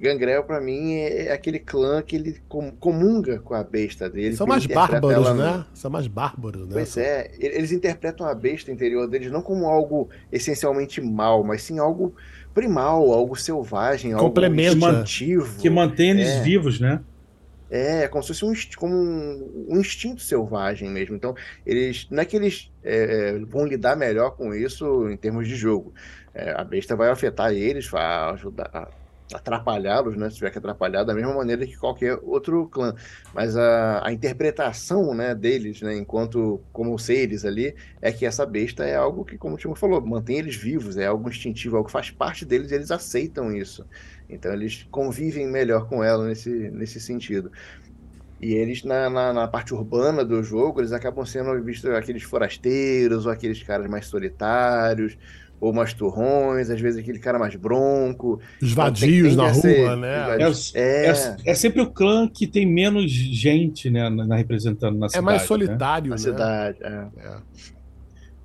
Gangrel, para mim, é aquele clã que ele comunga com a besta dele. São mais bárbaros, no... né? São mais bárbaros, né? Pois é, eles interpretam a besta interior deles não como algo essencialmente mal, mas sim algo primal, algo selvagem, algo instintivo. Que mantém eles é. vivos, né? É, como se fosse um, como um, um, instinto selvagem mesmo. Então, eles não é que eles é, vão lidar melhor com isso em termos de jogo. É, a besta vai afetar eles, vai ajudar, atrapalhá-los, né? Se tiver que atrapalhar, da mesma maneira que qualquer outro clã. Mas a, a interpretação né, deles, né, enquanto como seres ali, é que essa besta é algo que, como o Timo falou, mantém eles vivos, é algo instintivo, algo que faz parte deles e eles aceitam isso. Então eles convivem melhor com ela nesse, nesse sentido. E eles, na, na, na, parte urbana do jogo, eles acabam sendo vistos aqueles forasteiros ou aqueles caras mais solitários ou mais turrões, às vezes aquele cara mais bronco. Os então, vadios na rua, ser, né? É, é, é, é, sempre o clã que tem menos gente, né, na, na representando na cidade. É mais né? solitário, né? Na cidade, é. é.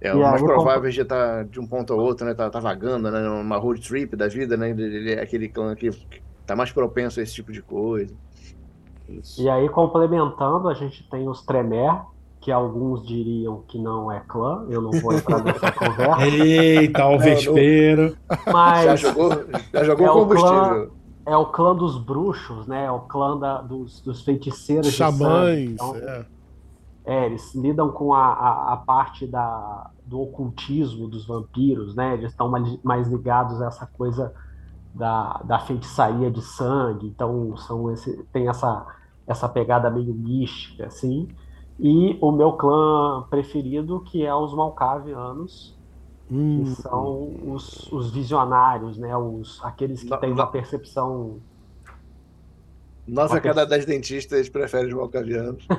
É, o mais provável de estar de um ponto ao outro, né? Tá, tá vagando, né? Uma road trip da vida, né? Ele é aquele clã que tá mais propenso a esse tipo de coisa. Isso. E aí, complementando, a gente tem os Tremer, que alguns diriam que não é clã, eu não vou entrar nessa [laughs] conversa. Eita, o vespeiro. Mas já jogou, já jogou é combustível. O clã, é o clã dos bruxos, né? É o clã da, dos, dos feiticeiros. Xamães. Então, é. é. eles lidam com a, a, a, parte da, do ocultismo dos vampiros, né? Eles estão mais ligados a essa coisa da, da feitiçaria de sangue. Então, são esse, tem essa, essa pegada meio mística, assim. E o meu clã preferido, que é os Malkavianos, hum. que são os, os visionários, né? Os, aqueles que têm uma percepção nós a cada dez dentistas preferem os malcavianos. [laughs]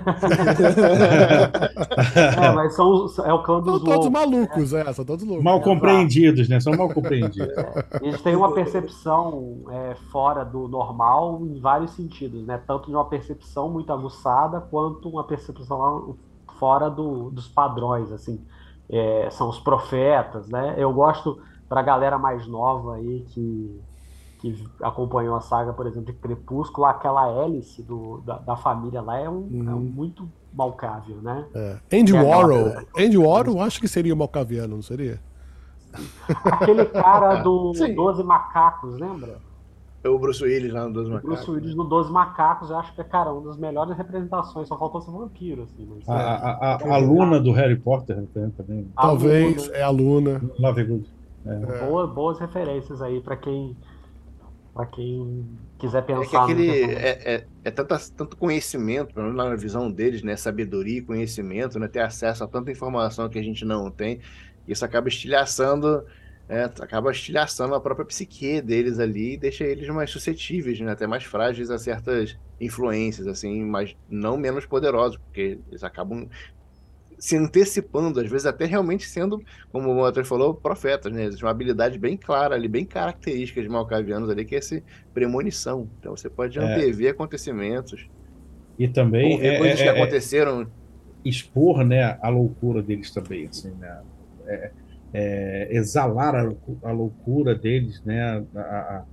é, mas são, é o clã dos São todos malucos, né? é, são todos loucos. Mal compreendidos, né? São mal compreendidos. [laughs] É, eles têm uma percepção é, fora do normal em vários sentidos, né? Tanto de uma percepção muito aguçada, quanto uma percepção fora do, dos padrões, assim. É, são os profetas, né? Eu gosto, para a galera mais nova aí, que que acompanhou a saga, por exemplo, de Crepúsculo, aquela hélice do, da, da família lá é, um, uhum. é um muito malcável, né? É. Andy é Warhol, aquela... Andy Warhol acho que seria malcaviano, não seria? Aquele cara [laughs] do Sim. Doze Macacos, lembra? É o Bruce Willis lá no Doze Macacos. Bruce Willis no Doze Macacos, eu acho que é, cara, uma das melhores representações, só faltou ser vampiro, assim. Mas, a, a, a, a Luna do Harry Potter também. Talvez, é a Luna. Love é. Boa, boas referências aí para quem para quem quiser pensar. É que aquele é, é, é tanto, tanto conhecimento, pelo menos na visão deles, né? Sabedoria e conhecimento, né? Ter acesso a tanta informação que a gente não tem. Isso acaba estilhaçando, é, acaba estilhaçando a própria psique deles ali e deixa eles mais suscetíveis, né? Até mais frágeis a certas influências, assim, mas não menos poderosos, porque eles acabam se antecipando, às vezes até realmente sendo, como o Walter falou, profetas, né? Existe uma habilidade bem clara ali, bem característica de Malcavianos ali, que é essa premonição. Então você pode é. antever é. acontecimentos. E também é, coisas é, que é, aconteceram. Expor, né, a loucura deles também, assim, né? É, exalar a, a, loucura deles, né? A,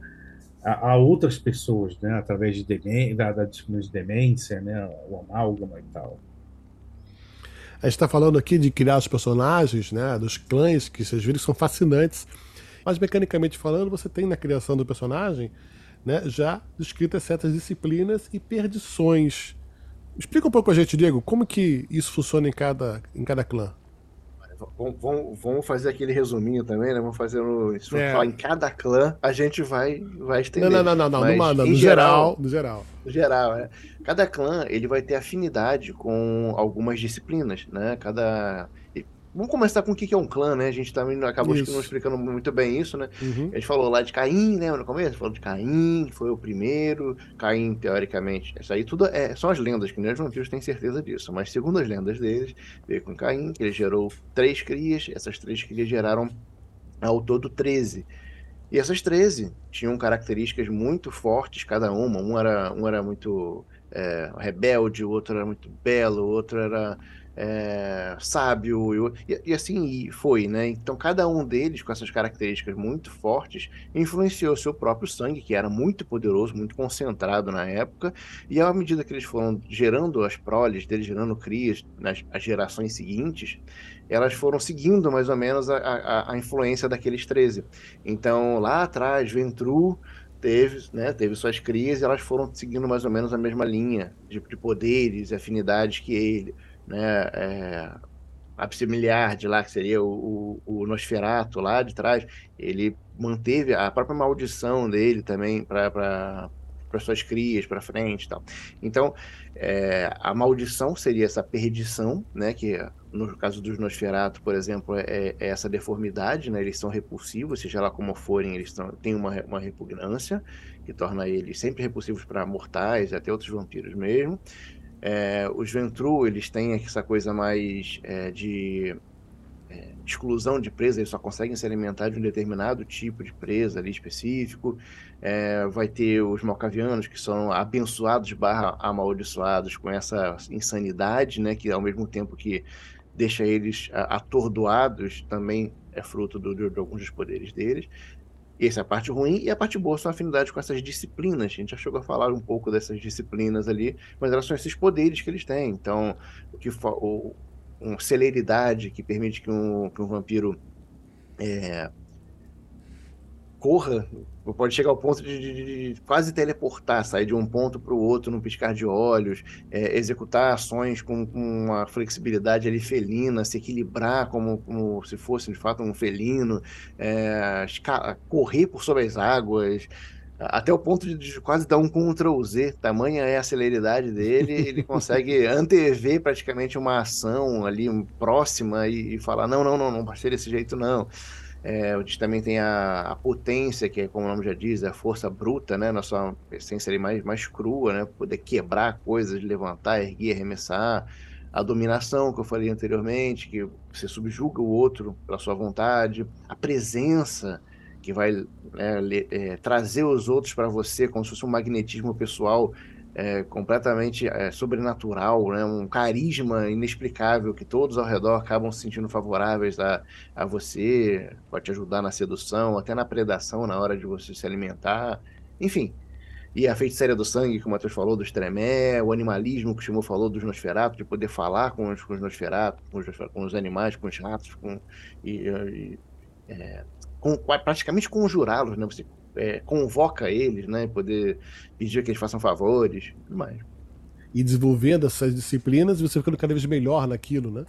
a, a, outras pessoas, né? Através de, demência, da, da de demência, né? O amálgama e tal. A gente está falando aqui de criar os personagens, né, dos clãs, que vocês viram que são fascinantes. Mas mecanicamente falando, você tem na criação do personagem né, já descritas certas disciplinas e perdições. Explica um pouco a gente, Diego, como que isso funciona em cada, em cada clã. Vamos, vamos fazer aquele resuminho também, né? Vamos fazer no, se é. falar em cada clã, a gente vai, vai estender. Não, não, não, não, não, no, no geral, no geral. No geral, é. Cada clã ele vai ter afinidade com algumas disciplinas, né? Cada vamos começar com o que é um clã, né? A gente também acabou isso. não explicando muito bem isso, né? Uhum. A gente falou lá de Caim, né? No começo, falou de Caim, que foi o primeiro. Caim, teoricamente, isso aí tudo é, são as lendas, que nem os vampiros têm certeza disso. Mas segundo as lendas deles, veio com Caim, que ele gerou três crias, essas três crias geraram ao todo 13. E essas 13 tinham características muito fortes, cada uma. Um era, um era muito é, rebelde, o outro era muito belo, o outro era é, sábio, e, e, assim foi, né? Então, cada um deles, com essas características muito fortes, influenciou seu próprio sangue, que era muito poderoso, muito concentrado na época, e à medida que eles foram gerando as proles deles, gerando crias nas as gerações seguintes, elas foram seguindo mais ou menos a, a, a influência daqueles 13. Então, lá atrás, Ventru teve, né, teve suas crias e elas foram seguindo mais ou menos a mesma linha de, de poderes e afinidades que ele né, é, de lá, que seria o, o, o, Nosferato lá de trás, ele manteve a própria maldição dele também para para suas crias para frente e tal. Então, é, a maldição seria essa perdição, né, que no caso dos Nosferato, por exemplo, é, é, essa deformidade, né, eles são repulsivos, seja lá como forem, eles tão, têm uma, uma repugnância que torna eles sempre repulsivos para mortais, até outros vampiros mesmo. É, os Ventru, eles têm essa coisa mais é, de é, exclusão de presa, eles só conseguem se alimentar de um determinado tipo de presa ali específico. É, vai ter os malcavianos, que são abençoados barra amaldiçoados com essa insanidade, né, que ao mesmo tempo que deixa eles atordoados, também é fruto do, de, de alguns dos poderes deles. Essa é a parte ruim, e a parte boa são a afinidade com essas disciplinas. A gente já chegou a falar um pouco dessas disciplinas ali, mas elas são esses poderes que eles têm. Então, o que o, uma celeridade que permite que um, que um vampiro é, corra, pode chegar ao ponto de, de, de, quase teleportar, sair de um ponto para o outro num piscar de olhos, é, executar ações com, com, uma flexibilidade ali felina, se equilibrar como, como se fosse de fato um felino, é, correr por sobre as águas, até o ponto de quase dar um Ctrl Z, tamanha é a celeridade dele, [laughs] ele consegue antever praticamente uma ação ali próxima e, e falar, não, não, não, não vai ser desse jeito não. É, a gente também tem a, a, potência, que é, como o nome já diz, a força bruta, né? Na sua essência ali mais, mais crua, né? Poder quebrar coisas, levantar, erguer, arremessar. A dominação, que eu falei anteriormente, que você subjuga o outro pela sua vontade. A presença, que vai né, é, trazer os outros para você como se fosse um magnetismo pessoal é, completamente é, sobrenatural, né? um carisma inexplicável que todos ao redor acabam se sentindo favoráveis a, a você, pode te ajudar na sedução, até na predação na hora de você se alimentar, enfim. E a feitiçaria do sangue, que o Matheus falou, dos tremé, o animalismo que o Shimon falou dos Nosferato, de poder falar com os, com os Nosferato, com os, com os animais, com os ratos, com, e, e é, com, praticamente conjurá-los, né? Você é, convoca eles, né? Poder pedir que eles façam favores e tudo mais. E desenvolvendo essas disciplinas e você ficando cada vez melhor naquilo, né?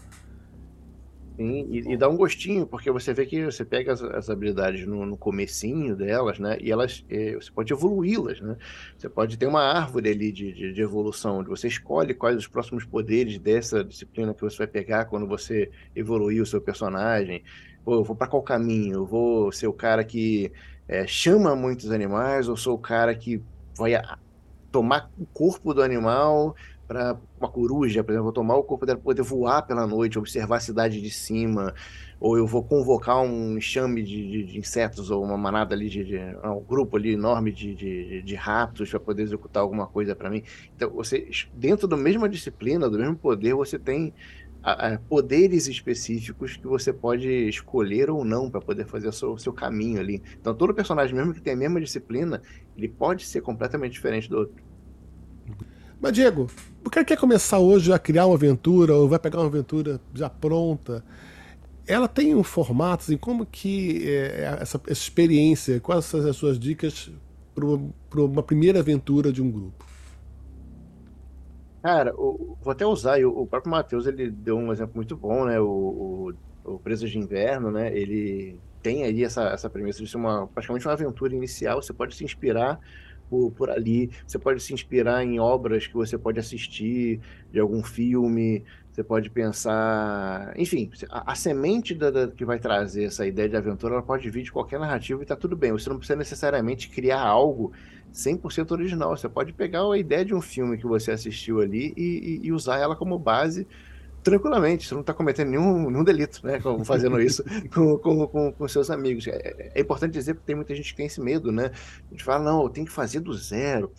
Sim, e, e, dá um gostinho, porque você vê que você pega as, as habilidades no, no comecinho delas, né? E elas, é, você pode evoluí-las, né? Você pode ter uma árvore ali de, de, de, evolução, onde você escolhe quais os próximos poderes dessa disciplina que você vai pegar quando você evoluir o seu personagem. Pô, eu vou para qual caminho? Eu vou ser o cara que é, chama muitos animais, ou sou o cara que vai tomar o corpo do animal para uma coruja, por exemplo, vou tomar o corpo dela poder voar pela noite, observar a cidade de cima, ou eu vou convocar um enxame de, de, de insetos ou uma manada ali de, de um grupo ali enorme de ratos para poder executar alguma coisa para mim. Então, você dentro da mesma disciplina, do mesmo poder, você tem poderes específicos que você pode escolher ou não para poder fazer o seu, o seu, caminho ali. Então, todo personagem, mesmo que tenha a mesma disciplina, ele pode ser completamente diferente do outro. Mas, Diego, o cara quer começar hoje a criar uma aventura ou vai pegar uma aventura já pronta? Ela tem um formato, assim, como que é, é essa, essa, experiência, quais são as suas dicas para uma primeira aventura de um grupo? Cara, o, vou até usar, o, o próprio Matheus ele deu um exemplo muito bom, né? O, o, o Preso de Inverno, né? Ele tem aí essa, essa premissa de ser uma, praticamente uma aventura inicial. Você pode se inspirar por, por ali. Você pode se inspirar em obras que você pode assistir, de algum filme, você pode pensar. Enfim, a, a semente da, da, que vai trazer essa ideia de aventura ela pode vir de qualquer narrativa e tá tudo bem. Você não precisa necessariamente criar algo 100% original. Você pode pegar a ideia de um filme que você assistiu ali e, e, e usar ela como base tranquilamente, você não está cometendo nenhum, nenhum delito, né? Fazendo [laughs] isso com, com, com, com, seus amigos. É, é, importante dizer porque tem muita gente que tem esse medo, né? A gente fala, não, eu tenho que fazer do zero.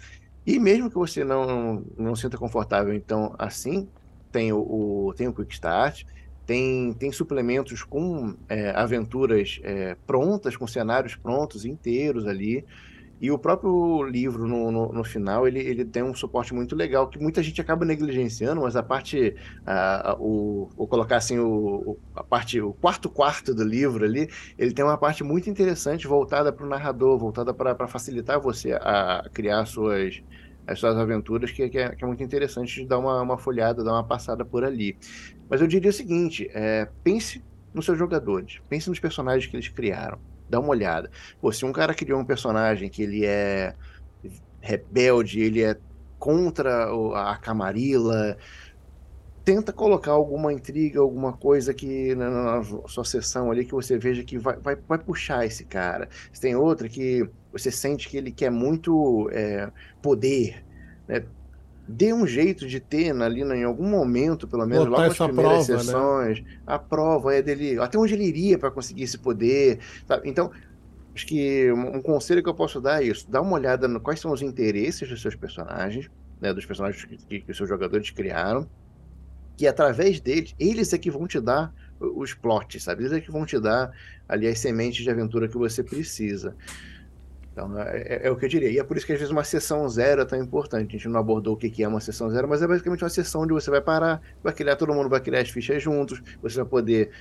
E mesmo que você não, não sinta confortável, então, assim, tem o, o tem o Quick Start, tem, tem suplementos com é, aventuras é, prontas, com cenários prontos, inteiros ali. E o próprio livro, no, no, no, final, ele, ele tem um suporte muito legal, que muita gente acaba negligenciando, mas a parte, a, a, o, colocar assim, o, a parte, o quarto quarto do livro ali, ele tem uma parte muito interessante voltada para o narrador, voltada para facilitar você a criar suas, as suas aventuras, que, que, é, que é muito interessante de dar uma, uma folhada, dar uma passada por ali. Mas eu diria o seguinte, é, pense nos seus jogadores, pense nos personagens que eles criaram dá uma olhada. Pô, se um cara criou um personagem que ele é rebelde, ele é contra a Camarilla, tenta colocar alguma intriga, alguma coisa que na, sua sessão ali que você veja que vai, vai, vai puxar esse cara. Tem outra que você sente que ele quer muito é, poder, né? Dê um jeito de ter ali em algum momento, pelo menos Botar logo nas primeiras prova, né? sessões, né? a prova é dele, até onde ele iria para conseguir esse poder. Sabe? Então, acho que um conselho que eu posso dar é isso: dá uma olhada no quais são os interesses dos seus personagens, né, dos personagens que, que, que os seus jogadores criaram, que através deles, eles é que vão te dar os plots, sabe? Eles é que vão te dar ali as sementes de aventura que você precisa. Então, é, é, é, o que eu diria. E é por isso que às vezes uma sessão zero é tão importante. A gente não abordou o que é uma sessão zero, mas é basicamente uma sessão onde você vai parar, vai criar, todo mundo vai criar as fichas juntos, você vai poder,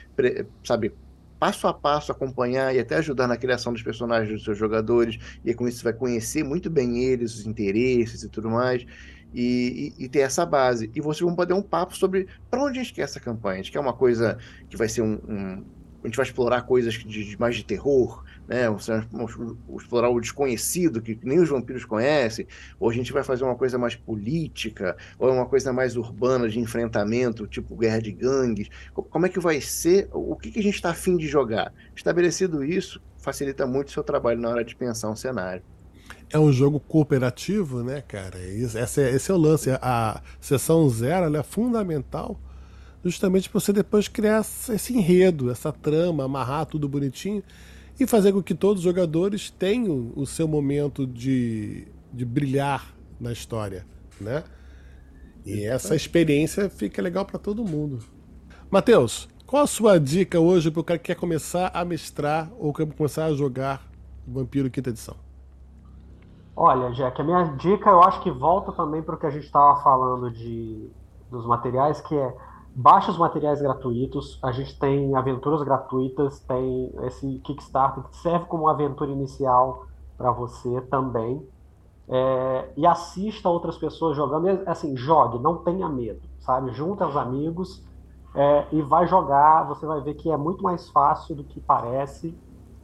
sabe, passo a passo acompanhar e até ajudar na criação dos personagens dos seus jogadores. E com isso você vai conhecer muito bem eles, os interesses e tudo mais. E, e, e, ter essa base. E vocês vão poder um papo sobre para onde a gente quer essa campanha. A gente quer uma coisa que vai ser um. um gente vai explorar coisas de, de mais de terror, né? explorar o desconhecido que nem os vampiros conhecem, ou a gente vai fazer uma coisa mais política, ou uma coisa mais urbana de enfrentamento, tipo guerra de gangues. Como é que vai ser? O que, que a gente está afim de jogar? Estabelecido isso, facilita muito o seu trabalho na hora de pensar um cenário. É um jogo cooperativo, né, cara? Esse é, esse é o lance. A sessão zero é fundamental justamente para você depois criar esse enredo, essa trama, amarrar tudo bonitinho e fazer com que todos os jogadores tenham o seu momento de, de brilhar na história, né? E essa experiência fica legal para todo mundo. Matheus, qual a sua dica hoje para o cara que quer começar a mestrar ou quer começar a jogar Vampiro Quinta Edição? Olha, Jack, a minha dica eu acho que volta também para o que a gente estava falando de, dos materiais, que é baixa os materiais gratuitos, a gente tem aventuras gratuitas, tem esse Kickstarter que serve como aventura inicial para você também. É, e assista outras pessoas jogando, e, assim, jogue, não tenha medo, sabe? Junta os amigos é, e vai jogar, você vai ver que é muito mais fácil do que parece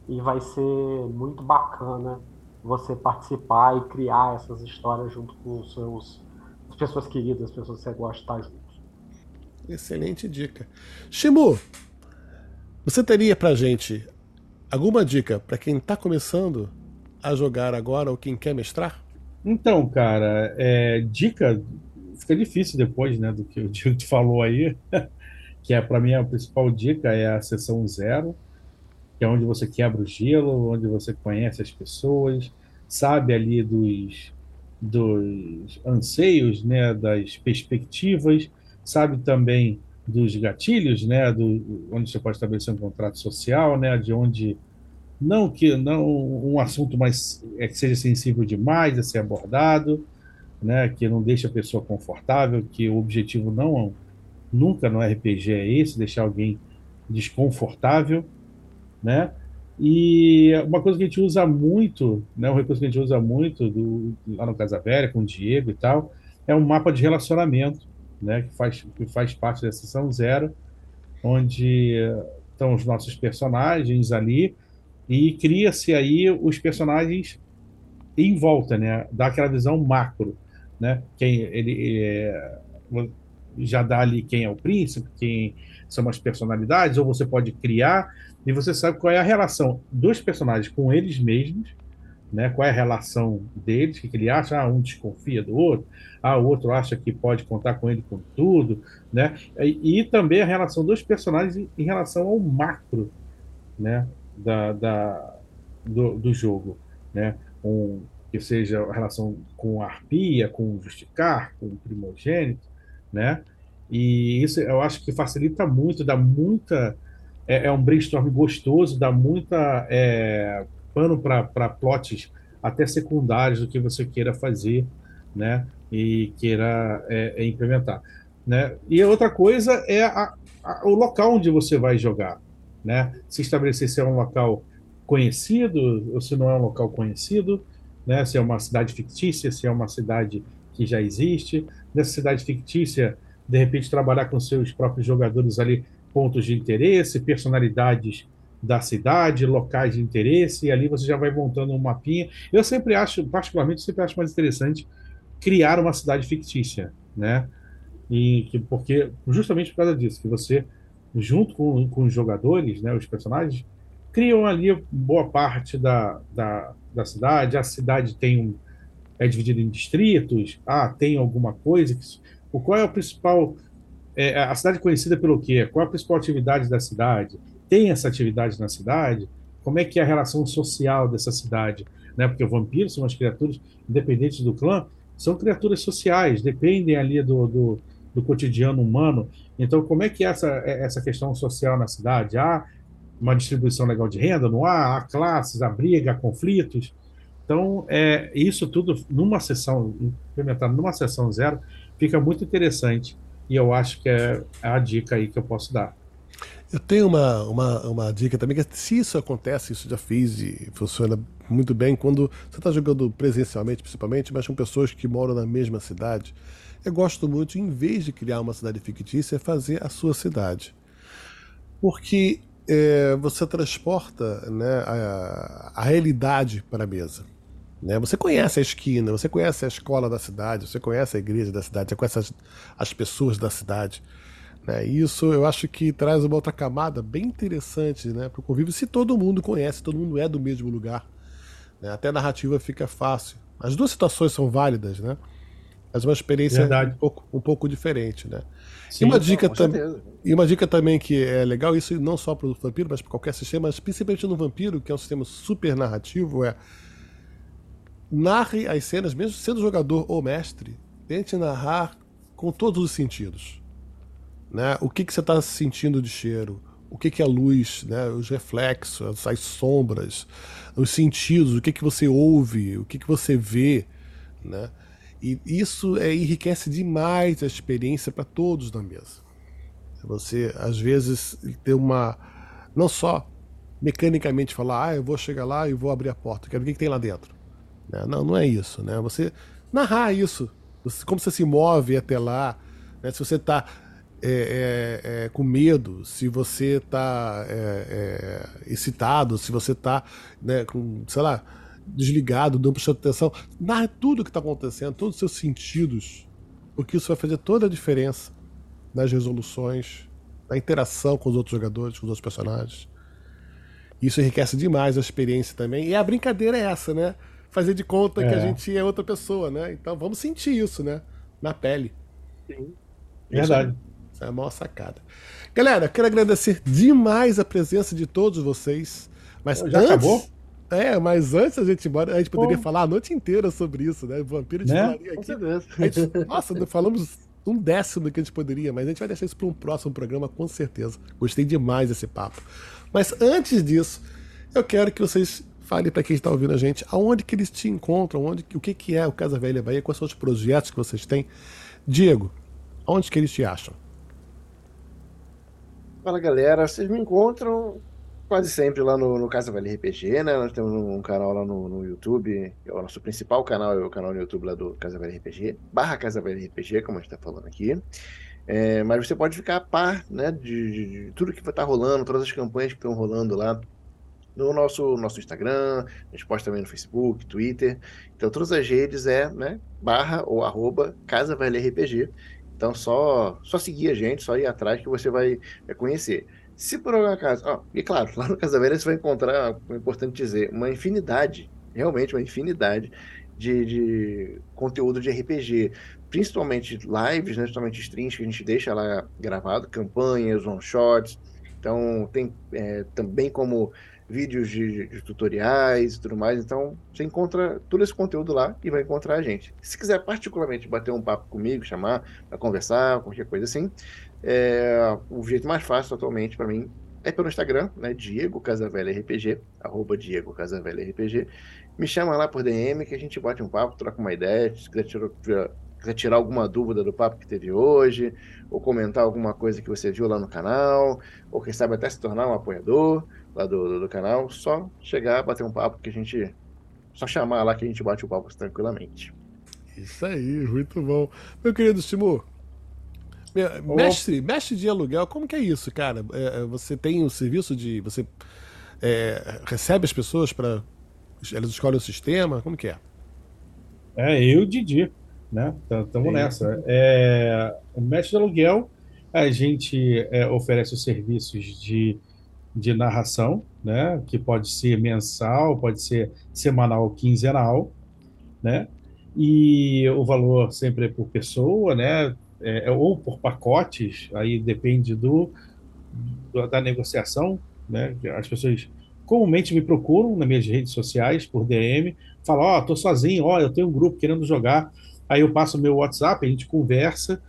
e vai ser muito bacana você participar e criar essas histórias junto com os seus as pessoas queridas, as pessoas que você gosta de estar junto. Excelente dica. Shimu, você teria pra gente alguma dica para quem está começando a jogar agora ou quem quer mestrar? Então, cara, é, dica fica difícil depois, né, do que o Diego [laughs] falou aí, [laughs] que é para mim a principal dica é a sessão zero, que é onde você quebra o gelo, onde você conhece as pessoas, sabe ali dos dos anseios, né, das perspectivas sabe também dos gatilhos, né, do, onde você pode estabelecer um contrato social, né, de onde não que não um assunto mais é que seja sensível demais a ser abordado, né, que não deixe a pessoa confortável, que o objetivo não nunca no RPG é esse, deixar alguém desconfortável, né? E uma coisa que a gente usa muito, né, um recurso que a gente usa muito do, lá no Casa Velha com o Diego e tal, é um mapa de relacionamento né, que, faz, que faz parte da sessão zero, onde estão os nossos personagens ali, e cria-se aí os personagens em volta, né? Dá aquela visão macro, né? Quem ele é, já dá ali quem é o príncipe, quem são as personalidades, ou você pode criar e você sabe qual é a relação dos personagens com eles mesmos, né? Qual é a relação deles, o que, que ele acha? Ah, um desconfia do outro, ah, o outro acha que pode contar com ele com tudo, né? E, e também a relação dos personagens em, em relação ao macro, né? Da, da do, do jogo, né? Um, que seja a relação com a arpia, com o justicar, com o primogênito, né? E isso eu acho que facilita muito, dá muita. É, é um brainstorm gostoso, dá muita é, pano para plots até secundários do que você queira fazer, né? E queira é, é implementar, né? E outra coisa é a, a, o local onde você vai jogar, né? Se estabelecer se é um local conhecido ou se não é um local conhecido, né? Se é uma cidade fictícia, se é uma cidade que já existe. Nessa cidade fictícia, de repente trabalhar com seus próprios jogadores ali pontos de interesse, personalidades da cidade, locais de interesse, e ali você já vai montando um mapinha. Eu sempre acho, particularmente, sempre acho mais interessante criar uma cidade fictícia, né? E que, porque justamente por causa disso, que você, junto com, com os jogadores, né, os personagens, criam ali boa parte da, da, da cidade. A cidade tem um, é dividida em distritos. Ah, tem alguma coisa que qual é o principal. É, a cidade conhecida pelo quê? Qual é a principal atividade da cidade? Tem essa atividade na cidade? Como é que é a relação social dessa cidade? Né? Porque vampiros são as criaturas, independentes do clã, são criaturas sociais, dependem ali do, do, do cotidiano humano. Então, como é que é essa, é essa questão social na cidade? Há uma distribuição legal de renda? Não há? Há classes, há briga, há conflitos? Então, é, isso tudo numa sessão, implementado numa sessão zero, fica muito interessante e eu acho que é a dica aí que eu posso dar. Eu tenho uma, uma, uma dica também, que se isso acontece, isso já fiz e funciona muito bem, quando você está jogando presencialmente, principalmente, mas com pessoas que moram na mesma cidade, eu gosto muito, em vez de criar uma cidade fictícia, fazer a sua cidade. Porque é, você transporta né, a, a realidade para a mesa. Né? Você conhece a esquina, você conhece a escola da cidade, você conhece a igreja da cidade, você conhece as, as pessoas da cidade. Né? Isso eu acho que traz uma outra camada bem interessante né, para o convívio, se todo mundo conhece, todo mundo é do mesmo lugar. Né? Até a narrativa fica fácil. As duas situações são válidas, né? mas uma experiência um pouco, um pouco diferente. Né? Sim, e, uma dica tam... e uma dica também que é legal, isso não só para o vampiro, mas para qualquer sistema, mas principalmente no vampiro, que é um sistema super narrativo, é narre as cenas, mesmo sendo jogador ou mestre, tente narrar com todos os sentidos. Né? O que, que você está sentindo de cheiro? O que, que é a luz, né? os reflexos, as sombras, os sentidos, o que, que você ouve, o que, que você vê. Né? E isso é, enriquece demais a experiência para todos na mesa. Você, às vezes, ter uma. Não só mecanicamente falar, ah, eu vou chegar lá e vou abrir a porta, quero ver o que, tem lá dentro. Né? Não, não é isso. Né? Você narrar isso, como você se move até lá, né? se você está é, é, é, com medo, se você está é, é, excitado, se você está né, com, sei lá, desligado, não prestando atenção, narre tudo o que está acontecendo, todos os seus sentidos, porque isso vai fazer toda a diferença nas resoluções, na interação com os outros jogadores, com os outros personagens. Isso enriquece demais a experiência também. E a brincadeira é essa, né? fazer de conta é. que a é. gente é outra pessoa, né? Então vamos sentir isso, né? Na pele. Sim. Verdade. Isso é a maior sacada. Galera, quero agradecer demais a presença de todos vocês. Mas Já antes, acabou? É, mas antes a gente embora, a gente poderia falar a noite inteira sobre isso, né? Vampiro gente né? falaria aqui. Gente, nossa, falamos um décimo do que a gente poderia, mas a gente vai deixar isso para um próximo programa com certeza. Gostei demais desse papo. Mas antes disso, eu quero que vocês Fale para quem está ouvindo a gente aonde que eles te encontram, onde, o que, que é o Casa Velha Bahia, quais são os projetos que vocês têm. Diego, onde que eles te acham? Fala galera, vocês me encontram quase sempre lá no, no Casa Velha RPG, né? Nós temos um canal lá no, no YouTube, é o nosso principal canal é o canal no YouTube lá do Casa Velha RPG, barra Casa Velha RPG, como a gente está falando aqui. É, mas você pode ficar a par né, de, de, de tudo que tá rolando, todas as campanhas que estão rolando lá no nosso, nosso Instagram, a gente posta também no Facebook, Twitter. Então, todas as redes é né, barra ou arroba Casa Velha RPG. Então, só, só seguir a gente, só ir atrás que você vai conhecer. Se por algum acaso, ó, e claro, [laughs] lá no Casa Velha você vai encontrar, é importante dizer, uma infinidade, realmente uma infinidade de, de conteúdo de RPG, principalmente lives, né, principalmente streams que a gente deixa lá gravado, campanhas, one-shots. Então, tem é, também como vídeos de, de, tutoriais e tudo mais. Então, você encontra todo esse conteúdo lá e vai encontrar a gente. Se quiser particularmente bater um papo comigo, chamar para conversar, qualquer coisa assim, é, o jeito mais fácil atualmente para mim é pelo Instagram, né? Diego Casavelha RPG, arroba Diego RPG. Me chama lá por DM que a gente bate um papo, troca uma ideia. Se quiser tirar, quiser tirar alguma dúvida do papo que teve hoje, ou comentar alguma coisa que você viu lá no canal, ou quem sabe até se tornar um apoiador lá do, do, do canal, só chegar, bater um papo que a gente. Só chamar lá que a gente bate o papo tranquilamente. Isso aí, muito bom. Meu querido Timur, mestre, mestre de aluguel, como que é isso, cara? É, é você tem o um serviço de. Você é, recebe as pessoas para. Elas escolhem o sistema? Como que é? É, eu e o Didi, né? Estamos nessa. É, o mestre de aluguel, a gente é, oferece os serviços de de narração, né, que pode ser mensal, pode ser semanal quinzenal, né, e o valor sempre é por pessoa, né, é, é ou por pacotes, aí depende do, do, da negociação, né, as pessoas comumente me procuram nas minhas redes sociais por DM, falam, ó, oh, tô sozinho, ó, oh, eu tenho um grupo querendo jogar, aí eu passo meu WhatsApp, a gente conversa,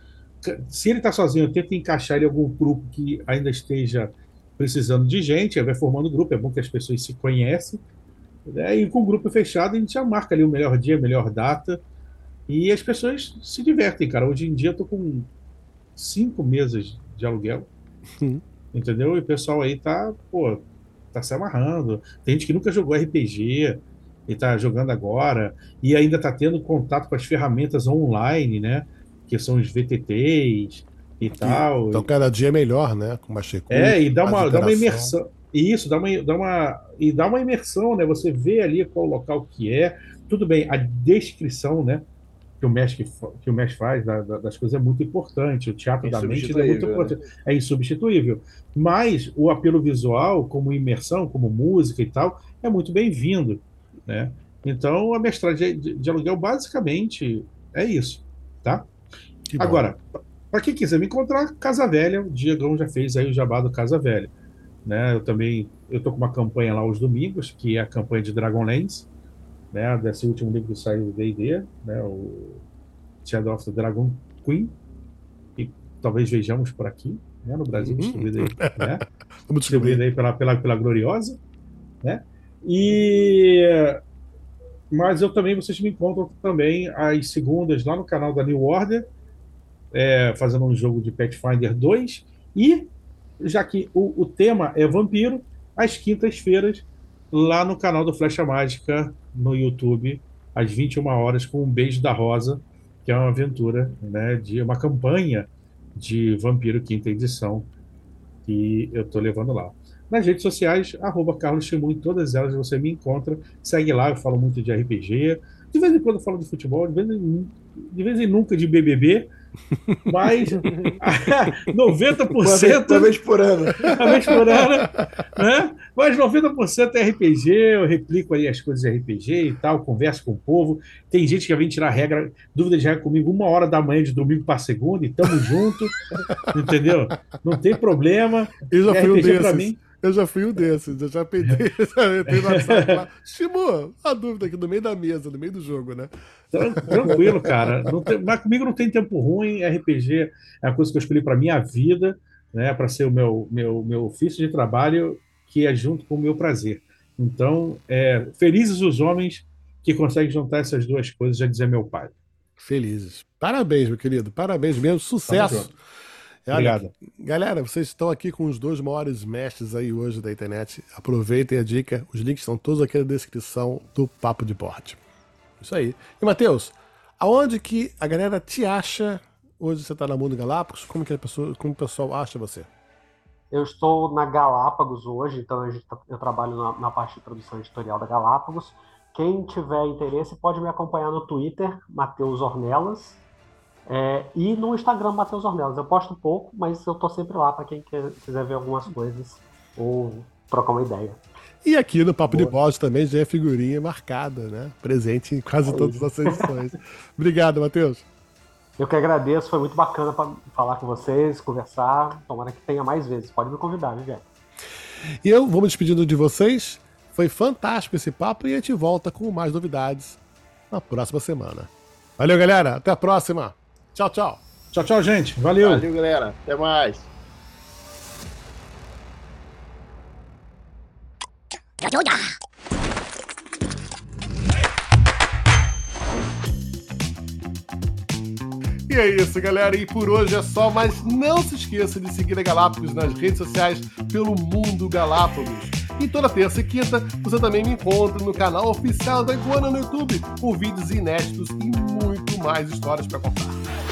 se ele está sozinho, eu tento encaixar ele em algum grupo que ainda esteja precisando de gente, vai formando grupo, é bom que as pessoas se conhecem. Né? E com o grupo fechado, a gente já marca ali o melhor dia, a melhor data. E as pessoas se divertem, cara. Hoje em dia eu tô com cinco mesas de aluguel. Uhum. Entendeu? E o pessoal aí tá, pô, tá se amarrando. Tem gente que nunca jogou RPG e tá jogando agora. E ainda tá tendo contato com as ferramentas online, né? Que são os VTTs e tal. Então cada dia é melhor, né? Com mais recursos. É, e dá uma, dá uma imersão. Isso, dá uma, dá uma, e dá uma imersão, né? Você vê ali qual o local que é. Tudo bem, a descrição, né? Que o mestre, que o mestre faz da, da, das coisas é muito importante. O teatro da mente é muito importante. Né? É insubstituível. Mas o apelo visual, como imersão, como música e tal, é muito bem-vindo. Né? Então, a mestragem de, de, aluguel basicamente é isso. Tá? Agora, para quem quiser me encontrar, Casa Velha, o Diegão já fez aí o jabá do Casa Velha. Né? Eu também eu tô com uma campanha lá aos domingos, que é a campanha de Dragonlance, né? Desse último livro que saiu do D&D, né? O Shadow of the Dragon Queen, e talvez vejamos por aqui, né? No Brasil, uhum. distribuído aí, né? [laughs] distribuído aí pela, pela, pela Gloriosa, né? E mas eu também vocês me encontram também às segundas lá no canal da New Order é, fazendo um jogo de Pathfinder 2. E, já que o, o tema é vampiro, às quintas-feiras, lá no canal do Flecha Mágica, no YouTube, às 21 horas, com um beijo da Rosa, que é uma aventura, né, de uma campanha de Vampiro Quinta Edição, que eu estou levando lá. Nas redes sociais, arroba Carlos Chimu, em todas elas você me encontra. Segue lá, eu falo muito de RPG. De vez em quando eu falo de futebol, de vez em, de vez em nunca de BBB, mas [laughs] 90%. Uma vez por ano. Uma vez por ano. Né? Mas 90% é RPG, eu replico aí as coisas de RPG e tal, converso com o povo. Tem gente que vem tirar regra, dúvida de regra comigo uma hora da manhã de domingo para segunda e tamo junto. entendeu? Não tem problema. Eu já fui um desses. Mim, eu já fui um desses, eu já peguei, entrei no WhatsApp lá. [laughs] A dúvida aqui no meio da mesa, no meio do jogo, né? Tranquilo, cara. Tem, mas comigo não tem tempo ruim. RPG é a coisa que eu escolhi para minha vida, né? Para ser o meu, meu, meu ofício de trabalho, que é junto com o meu prazer. Então, é, felizes os homens que conseguem juntar essas duas coisas, já dizia meu pai. Felizes. Parabéns, meu querido. Parabéns mesmo. Sucesso. Obrigado. Galera, vocês estão aqui com os dois maiores mestres aí hoje da internet. Aproveitem a dica. Os links estão todos aqui na descrição do Papo de Porte. Isso aí. E, Matheus, aonde que a galera te acha hoje você está na Mundo Galápagos? Como que a pessoa, como o pessoal acha você? Eu estou na Galápagos hoje, então tá, eu trabalho na, na, parte de produção editorial da Galápagos. Quem tiver interesse pode me acompanhar no Twitter, Matheus Ornelas, é, e no Instagram, Matheus Ornelas. Eu posto pouco, mas eu estou sempre lá para quem quer, quiser ver algumas coisas ou trocar uma ideia. E aqui no Papo Boa. de Bosta também já é figurinha marcada, né? Presente em quase todas as edições. [laughs] Obrigado, Matheus. Eu que agradeço, foi muito bacana para falar com vocês, conversar. Tomara que tenha mais vezes. Pode me convidar, viu, Jack? E eu vou me despedindo de vocês. Foi fantástico esse papo e a gente volta com mais novidades na próxima semana. Valeu, galera. Até a próxima. Tchau, tchau. Tchau, tchau, gente. Valeu. Valeu, galera. Até mais. E é isso, galera. E por hoje é só, mas não se esqueça de seguir a Galápagos nas redes sociais pelo Mundo Galápagos. E toda terça e quinta você também me encontra no canal oficial da Iguana no YouTube, com vídeos inéditos e muito mais histórias para contar.